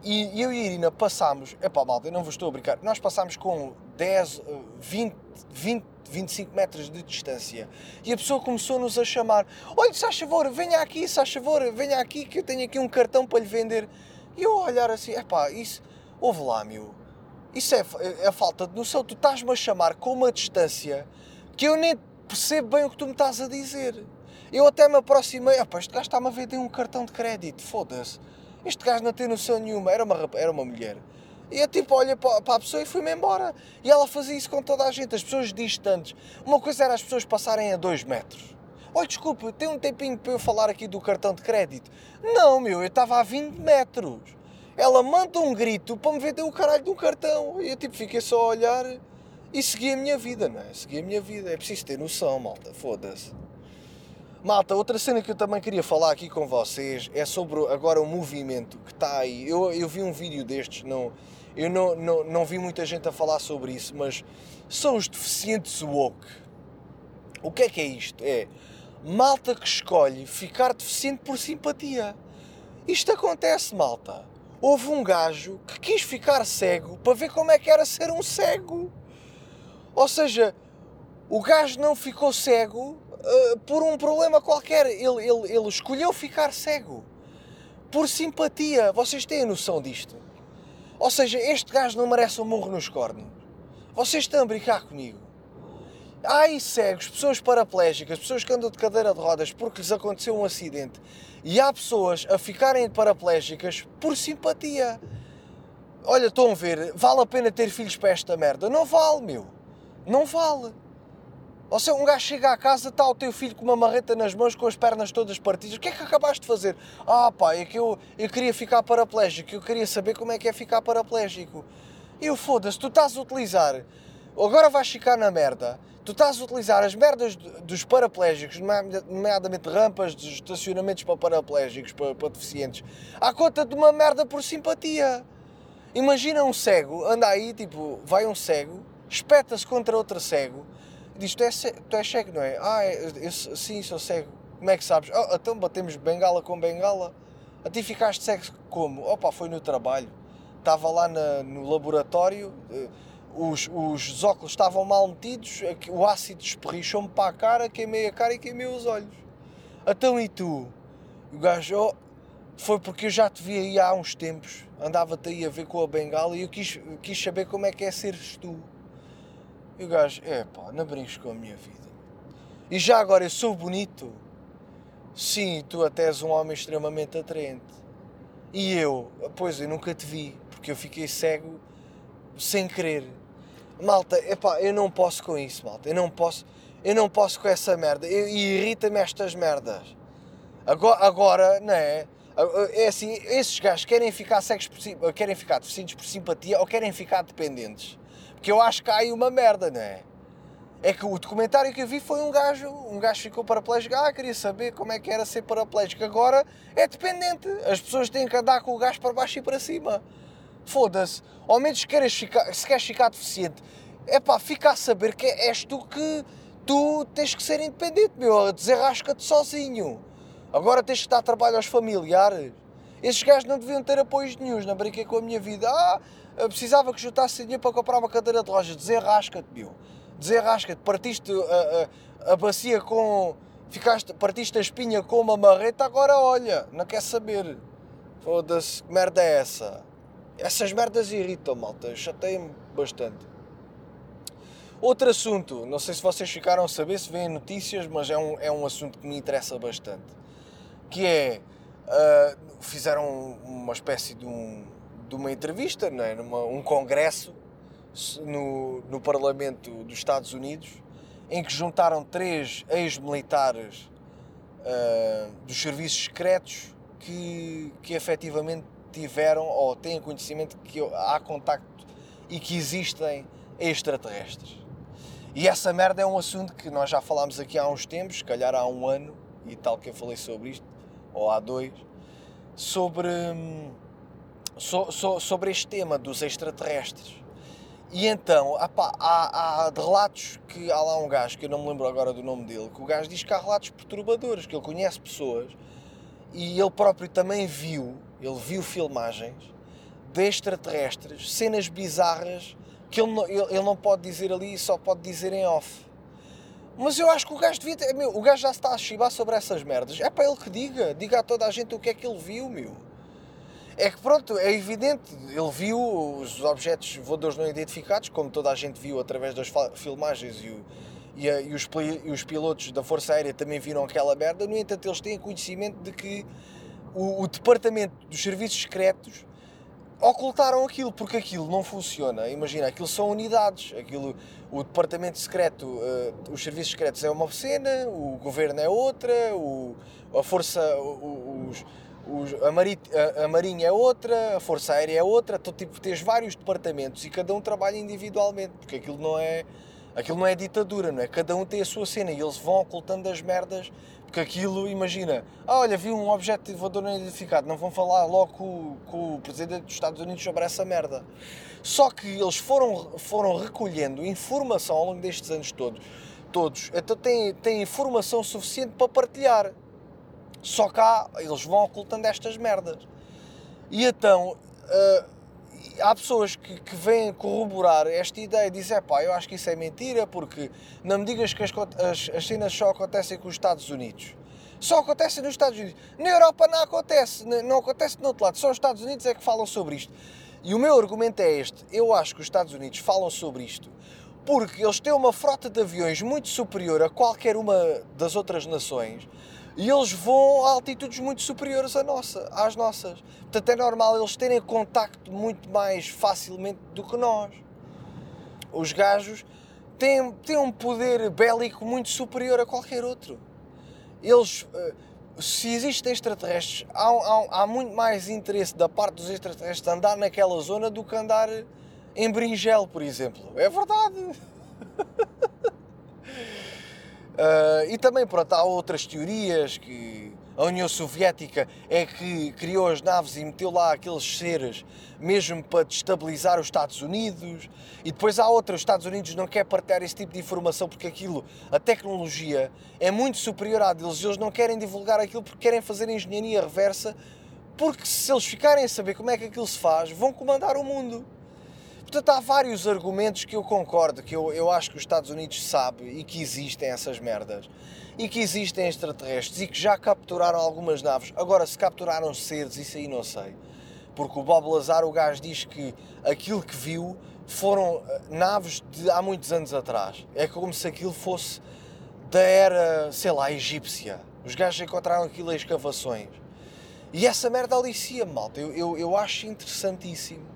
e eu e a Irina passámos, epá malta, eu não vos estou a brincar, nós passámos com 10, 20, 20, 25 metros de distância, e a pessoa começou-nos a chamar, olha, se faz favor, venha aqui, se faz favor, venha aqui, que eu tenho aqui um cartão para lhe vender. E eu a olhar assim, epá, isso, ouve lá, meu, isso é, é, é falta de noção. Tu estás-me a chamar com uma distância que eu nem percebo bem o que tu me estás a dizer. Eu até me aproximei. Opa, este gajo está-me a vender um cartão de crédito. Foda-se. Este gajo não tem noção nenhuma. Era uma, era uma mulher. E eu tipo, olha para, a pessoa e fui-me embora. E ela fazia isso com toda a gente, as pessoas distantes. Uma coisa era as pessoas passarem a 2 metros. Olha, desculpe, tem um tempinho para eu falar aqui do cartão de crédito. Não, meu, eu estava a 20 metros ela manda um grito para me vender o caralho de um cartão. E eu tipo fiquei só a olhar e segui a minha vida, não é? Segui a minha vida. É preciso ter noção, malta. Foda-se. Malta, outra cena que eu também queria falar aqui com vocês é sobre agora o movimento que está aí. Eu, eu vi um vídeo destes, não, eu não, não, não vi muita gente a falar sobre isso, mas são os deficientes woke. O que é que é isto? É malta que escolhe ficar deficiente por simpatia. Isto acontece, malta houve um gajo que quis ficar cego para ver como é que era ser um cego. Ou seja, o gajo não ficou cego uh, por um problema qualquer. Ele, ele, ele escolheu ficar cego. Por simpatia. Vocês têm noção disto? Ou seja, este gajo não merece um morro nos cornos. Vocês estão a brincar comigo. Há aí cegos, pessoas paraplégicas, pessoas que andam de cadeira de rodas porque lhes aconteceu um acidente. E há pessoas a ficarem paraplégicas por simpatia. Olha, estão a ver, vale a pena ter filhos para esta merda? Não vale, meu. Não vale. Ou seja, um gajo chega à casa, está o teu filho com uma marreta nas mãos, com as pernas todas partidas. O que é que acabaste de fazer? Ah, pá, é que eu, eu queria ficar paraplégico. Eu queria saber como é que é ficar paraplégico. Eu foda-se, tu estás a utilizar. Agora vais ficar na merda tu estás a utilizar as merdas dos paraplégicos, nomeadamente rampas de estacionamentos para paraplégicos, para, para deficientes, à conta de uma merda por simpatia. Imagina um cego, anda aí, tipo, vai um cego, espeta-se contra outro cego, diz: tu és, cego, tu és cego, não é? Ah, é, eu, sim, sou cego. Como é que sabes? Oh, então batemos bengala com bengala. A ti ficaste cego como? Opa, foi no trabalho. Estava lá na, no laboratório eh, os, os óculos estavam mal metidos, o ácido esperrichou-me para a cara, queimei a cara e queimei os olhos. Então e tu? O gajo, oh, foi porque eu já te vi aí há uns tempos, andava-te aí a ver com a bengala e eu quis, quis saber como é que é seres tu. E o gajo, é pá, não brinques com a minha vida. E já agora eu sou bonito? Sim, tu até és um homem extremamente atraente. E eu, pois eu nunca te vi, porque eu fiquei cego sem querer. Malta, epá, eu não posso com isso, malta. Eu não posso, eu não posso com essa merda. E irrita-me estas merdas. Agora, agora, não é? É assim, esses gajos querem ficar cegos por, querem ficar deficientes por simpatia ou querem ficar dependentes. Porque eu acho que há aí uma merda, não é? É que o documentário que eu vi foi um gajo, um gajo ficou paraplégico, ah, queria saber como é que era ser paraplégico. Agora é dependente. As pessoas têm que andar com o gajo para baixo e para cima. Foda-se. Ao menos se queres ficar, se queres ficar deficiente, é pá, fica a saber que és tu que tu tens que ser independente, meu. Desenrasca-te sozinho. Agora tens que dar trabalho aos familiares. Esses gajos não deviam ter apoios nenhums, não brinquei com a minha vida. Ah, precisava que juntasse dinheiro para comprar uma cadeira de loja. Desenrasca-te, meu. Desenrasca-te. Partiste a, a, a, bacia com. Ficaste, partiste a espinha com uma marreta, agora olha, não quer saber. Foda-se, que merda é essa? Essas merdas irritam, malta. Chateiam-me bastante. Outro assunto, não sei se vocês ficaram a saber, se vêem notícias, mas é um, é um assunto que me interessa bastante que é uh, fizeram uma espécie de, um, de uma entrevista, não é? Numa, um congresso no, no Parlamento dos Estados Unidos em que juntaram três ex-militares uh, dos serviços secretos que, que efetivamente tiveram ou têm conhecimento que há contacto e que existem extraterrestres. E essa merda é um assunto que nós já falámos aqui há uns tempos, se calhar há um ano e tal que eu falei sobre isto, ou há dois, sobre, so, so, sobre este tema dos extraterrestres. E então, apá, há, há relatos que há lá um gajo, que eu não me lembro agora do nome dele, que o gajo diz que há relatos perturbadores, que ele conhece pessoas e ele próprio também viu, ele viu filmagens de extraterrestres, cenas bizarras que ele não, ele, ele não pode dizer ali, só pode dizer em off. Mas eu acho que o gajo devia ter. Meu, o gajo já está a chibar sobre essas merdas. É para ele que diga. Diga a toda a gente o que é que ele viu, meu. É que pronto, é evidente. Ele viu os objetos voadores não identificados, como toda a gente viu através das filmagens e, o, e, a, e, os, e os pilotos da Força Aérea também viram aquela merda. No entanto, eles têm conhecimento de que o, o Departamento dos Serviços Secretos ocultaram aquilo, porque aquilo não funciona. Imagina, aquilo são unidades. Aquilo, o departamento secreto, uh, os serviços secretos é uma cena, o governo é outra, o, a força, os, a, a, a, marinha é outra, a força aérea é outra. Então, tipo, tens vários departamentos e cada um trabalha individualmente, porque aquilo não é, aquilo não é ditadura, não é? Cada um tem a sua cena e eles vão ocultando as merdas porque aquilo, imagina, ah, olha, vi um objeto voador não identificado, não vão falar logo com, com, o presidente dos Estados Unidos sobre essa merda. Só que eles foram, foram recolhendo informação ao longo destes anos todos, todos então têm, têm informação suficiente para partilhar. Só há, eles vão ocultando estas merdas. E então, uh, há pessoas que, que vêm corroborar esta ideia e dizem, pá, eu acho que isso é mentira, porque não me digas que as, as, as cenas só acontecem com os Estados Unidos. Só acontece nos Estados Unidos. Na Europa não acontece, não acontece no outro lado. Só os Estados Unidos é que falam sobre isto. E o meu argumento é este. Eu acho que os Estados Unidos falam sobre isto porque eles têm uma frota de aviões muito superior a qualquer uma das outras nações e eles vão a altitudes muito superiores à nossa, às nossas. Portanto, é normal eles terem contacto muito mais facilmente do que nós. Os gajos têm, têm um poder bélico muito superior a qualquer outro. Eles, eh, se existem extraterrestres, há, há, há muito mais interesse da parte dos extraterrestres andar naquela zona do que andar em Bringel, por exemplo. É verdade. Uh, e também, pronto, há outras teorias que a União Soviética é que criou as naves e meteu lá aqueles seres mesmo para destabilizar os Estados Unidos. E depois há outras, os Estados Unidos não quer partilhar esse tipo de informação porque aquilo, a tecnologia é muito superior à deles. Eles não querem divulgar aquilo porque querem fazer engenharia reversa porque se eles ficarem a saber como é que aquilo se faz, vão comandar o mundo. Portanto, há vários argumentos que eu concordo, que eu, eu acho que os Estados Unidos sabem e que existem essas merdas. E que existem extraterrestres e que já capturaram algumas naves. Agora, se capturaram seres, isso aí não sei. Porque o Bob Lazar, o gajo, diz que aquilo que viu foram eh, naves de há muitos anos atrás. É como se aquilo fosse da era, sei lá, egípcia. Os gajos encontraram aquilo em escavações. E essa merda alicia-me, malta. Eu, eu, eu acho interessantíssimo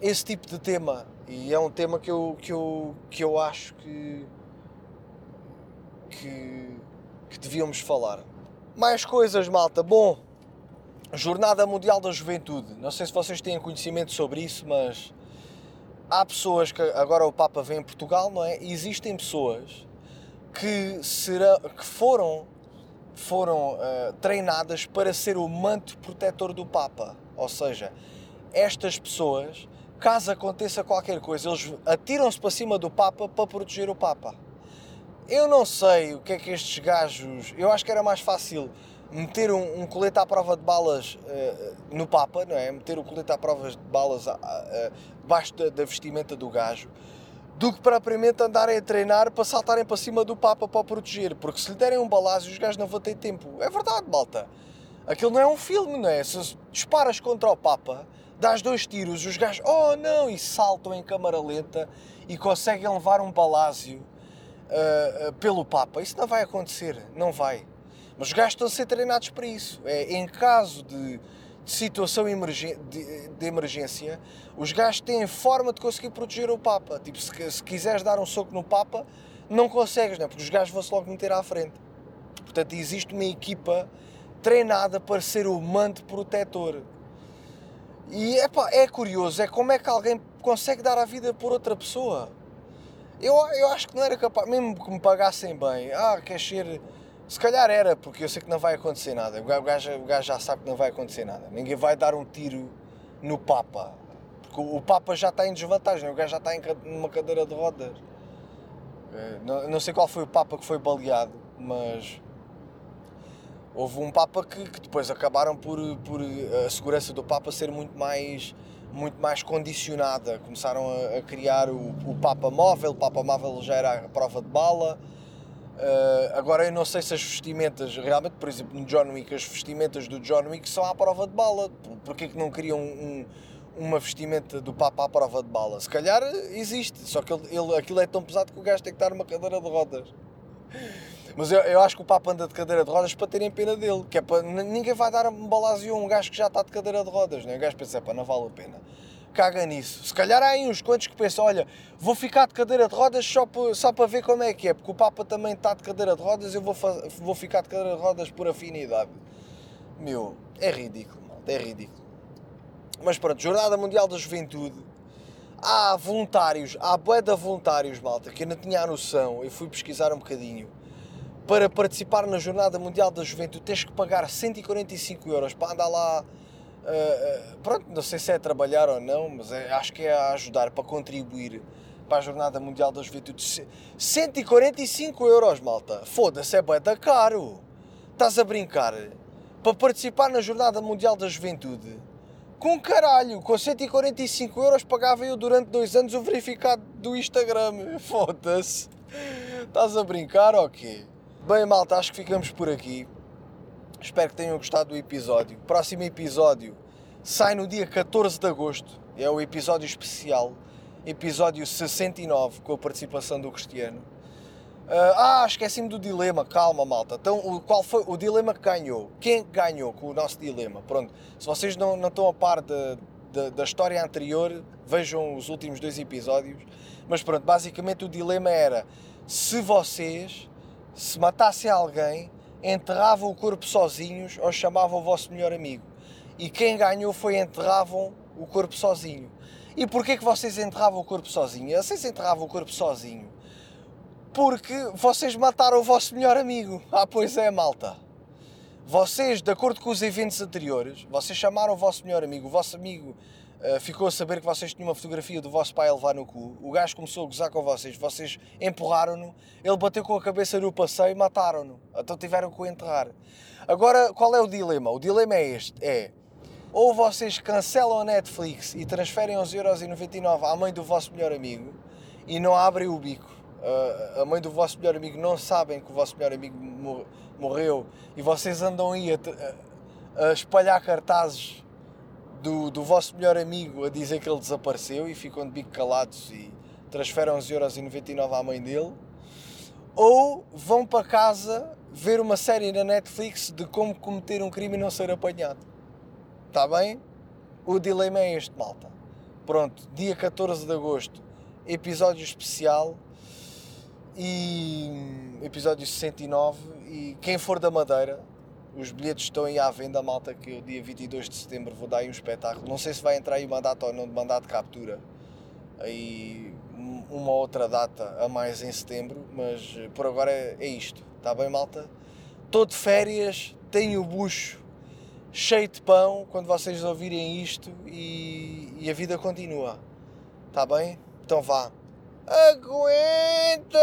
esse tipo de tema. E é um tema que eu, que eu, que eu acho que, que, que devíamos falar. Mais coisas, malta. Bom, Jornada Mundial da Juventude. Não sei se vocês têm conhecimento sobre isso, mas há pessoas que agora o Papa vem em Portugal, não é? E existem pessoas que, serão, que foram, foram uh, treinadas para ser o manto protetor do Papa. Ou seja, estas pessoas, caso aconteça qualquer coisa, eles atiram-se para cima do Papa para proteger o Papa. Eu não sei o que é que estes gajos. Eu acho que era mais fácil meter um, um colete à prova de balas uh, no Papa, não é? Meter o colete à prova de balas uh, uh, debaixo da, da vestimenta do gajo do que propriamente andarem a treinar para saltarem para cima do Papa para o proteger. Porque se lhe derem um balazo, os gajos não vão ter tempo. É verdade, malta. Aquilo não é um filme, não é? Se disparas contra o Papa, dás dois tiros, os gajos, oh não, e saltam em câmara lenta e conseguem levar um balásio uh, uh, pelo Papa. Isso não vai acontecer, não vai. Mas os gajos estão a ser treinados para isso. É, em caso de de situação de, de, emergência, os gajos têm forma de conseguir proteger o Papa. Tipo, se, se quiseres dar um soco no Papa, não consegues, não? porque os gajos vão-se logo meter à frente. Portanto, existe uma equipa treinada para ser o manto protetor. E epá, é curioso, é como é que alguém consegue dar a vida por outra pessoa. Eu, eu acho que não era capaz, mesmo que me pagassem bem, ah, quer ser se calhar era, porque eu sei que não vai acontecer nada. O gajo, o gajo já sabe que não vai acontecer nada. Ninguém vai dar um tiro no Papa. Porque o Papa já está em desvantagem. O gajo já está em numa cadeira de rodas. É, não, não sei qual foi o Papa que foi baleado, mas houve um Papa que, que, depois acabaram por, por a segurança do Papa ser muito mais, muito mais condicionada. Começaram a, a criar o, o, Papa móvel, o Papa móvel já era a prova de bala. Uh, agora eu não sei se as vestimentas, realmente, por exemplo, no John Wick, as vestimentas do John Wick são à prova de bala. Porquê que não criam um, uma vestimenta do Papa à prova de bala? Se calhar existe, só que ele, ele, aquilo é tão pesado que o gajo tem que estar numa cadeira de rodas. Mas eu, eu, acho que o Papa anda de cadeira de rodas para terem pena dele, que é para ninguém vai dar um balásio a um gajo que já está de cadeira de rodas, né? o gajo pensa, não vale a pena caga nisso. Se calhar há aí uns quantos que pensam, olha, vou ficar de cadeira de rodas só só para ver como é que é, porque o Papa também está de cadeira de rodas, eu vou, vou ficar de cadeira de rodas por afinidade. Meu, é ridículo, malta, é ridículo. Mas pronto, Jornada Mundial da Juventude. Há voluntários, há bué de voluntários, malta, que eu não tinha a noção, eu fui pesquisar um bocadinho. Para participar na Jornada Mundial da Juventude tens que pagar 145 euros para andar lá Uh, pronto, não sei se é trabalhar ou não, mas é, acho que é a ajudar para contribuir para a Jornada Mundial da Juventude. 145 euros, malta. Foda-se, é bem da caro. Estás a brincar? Para participar na Jornada Mundial da Juventude. Com caralho, com 145 euros pagava eu durante dois anos o verificado do Instagram. Foda-se. Estás a brincar ou quê? Bem, malta, acho que ficamos por aqui. Espero que tenham gostado do episódio. Próximo episódio sai no dia 14 de agosto. É o episódio especial, episódio 69, com a participação do Cristiano. Uh, ah, esqueci-me do dilema. Calma, malta. Então, o, qual foi o dilema que ganhou? Quem ganhou com o nosso dilema? Pronto, se vocês não, não estão a par da, da, da história anterior, vejam os últimos dois episódios. Mas pronto, basicamente o dilema era se vocês se matassem alguém enterravam o corpo sozinhos ou chamavam o vosso melhor amigo. E quem ganhou foi enterravam o corpo sozinho. E porquê que vocês enterravam o corpo sozinho? Vocês enterravam o corpo sozinho porque vocês mataram o vosso melhor amigo. Ah, pois é, malta. Vocês, de acordo com os eventos anteriores, vocês chamaram o vosso melhor amigo, o vosso amigo uh, ficou a saber que vocês tinham uma fotografia do vosso pai a levar no cu, o gajo começou a gozar com vocês, vocês empurraram-no, ele bateu com a cabeça no passeio e mataram-no. Então tiveram que o enterrar. Agora, qual é o dilema? O dilema é este: é Ou vocês cancelam a Netflix e transferem 11,99€ à mãe do vosso melhor amigo e não abrem o bico. A mãe do vosso melhor amigo não sabem que o vosso melhor amigo morreu e vocês andam aí a, a espalhar cartazes do, do vosso melhor amigo a dizer que ele desapareceu e ficam de bico calados e transferem 11,99€ à mãe dele. Ou vão para casa ver uma série na Netflix de como cometer um crime e não ser apanhado. Está bem? O dilema é este, malta. Pronto, dia 14 de agosto, episódio especial e episódio 69 e quem for da Madeira os bilhetes estão aí à venda, malta, que o dia 22 de setembro vou dar aí um espetáculo. Não sei se vai entrar aí uma data ou não de mandato de captura. Aí uma outra data a mais em setembro, mas por agora é, é isto. Está bem, malta? Estou de férias, tenho o bucho cheio de pão quando vocês ouvirem isto e, e a vida continua. Está bem? Então vá. Aguenta!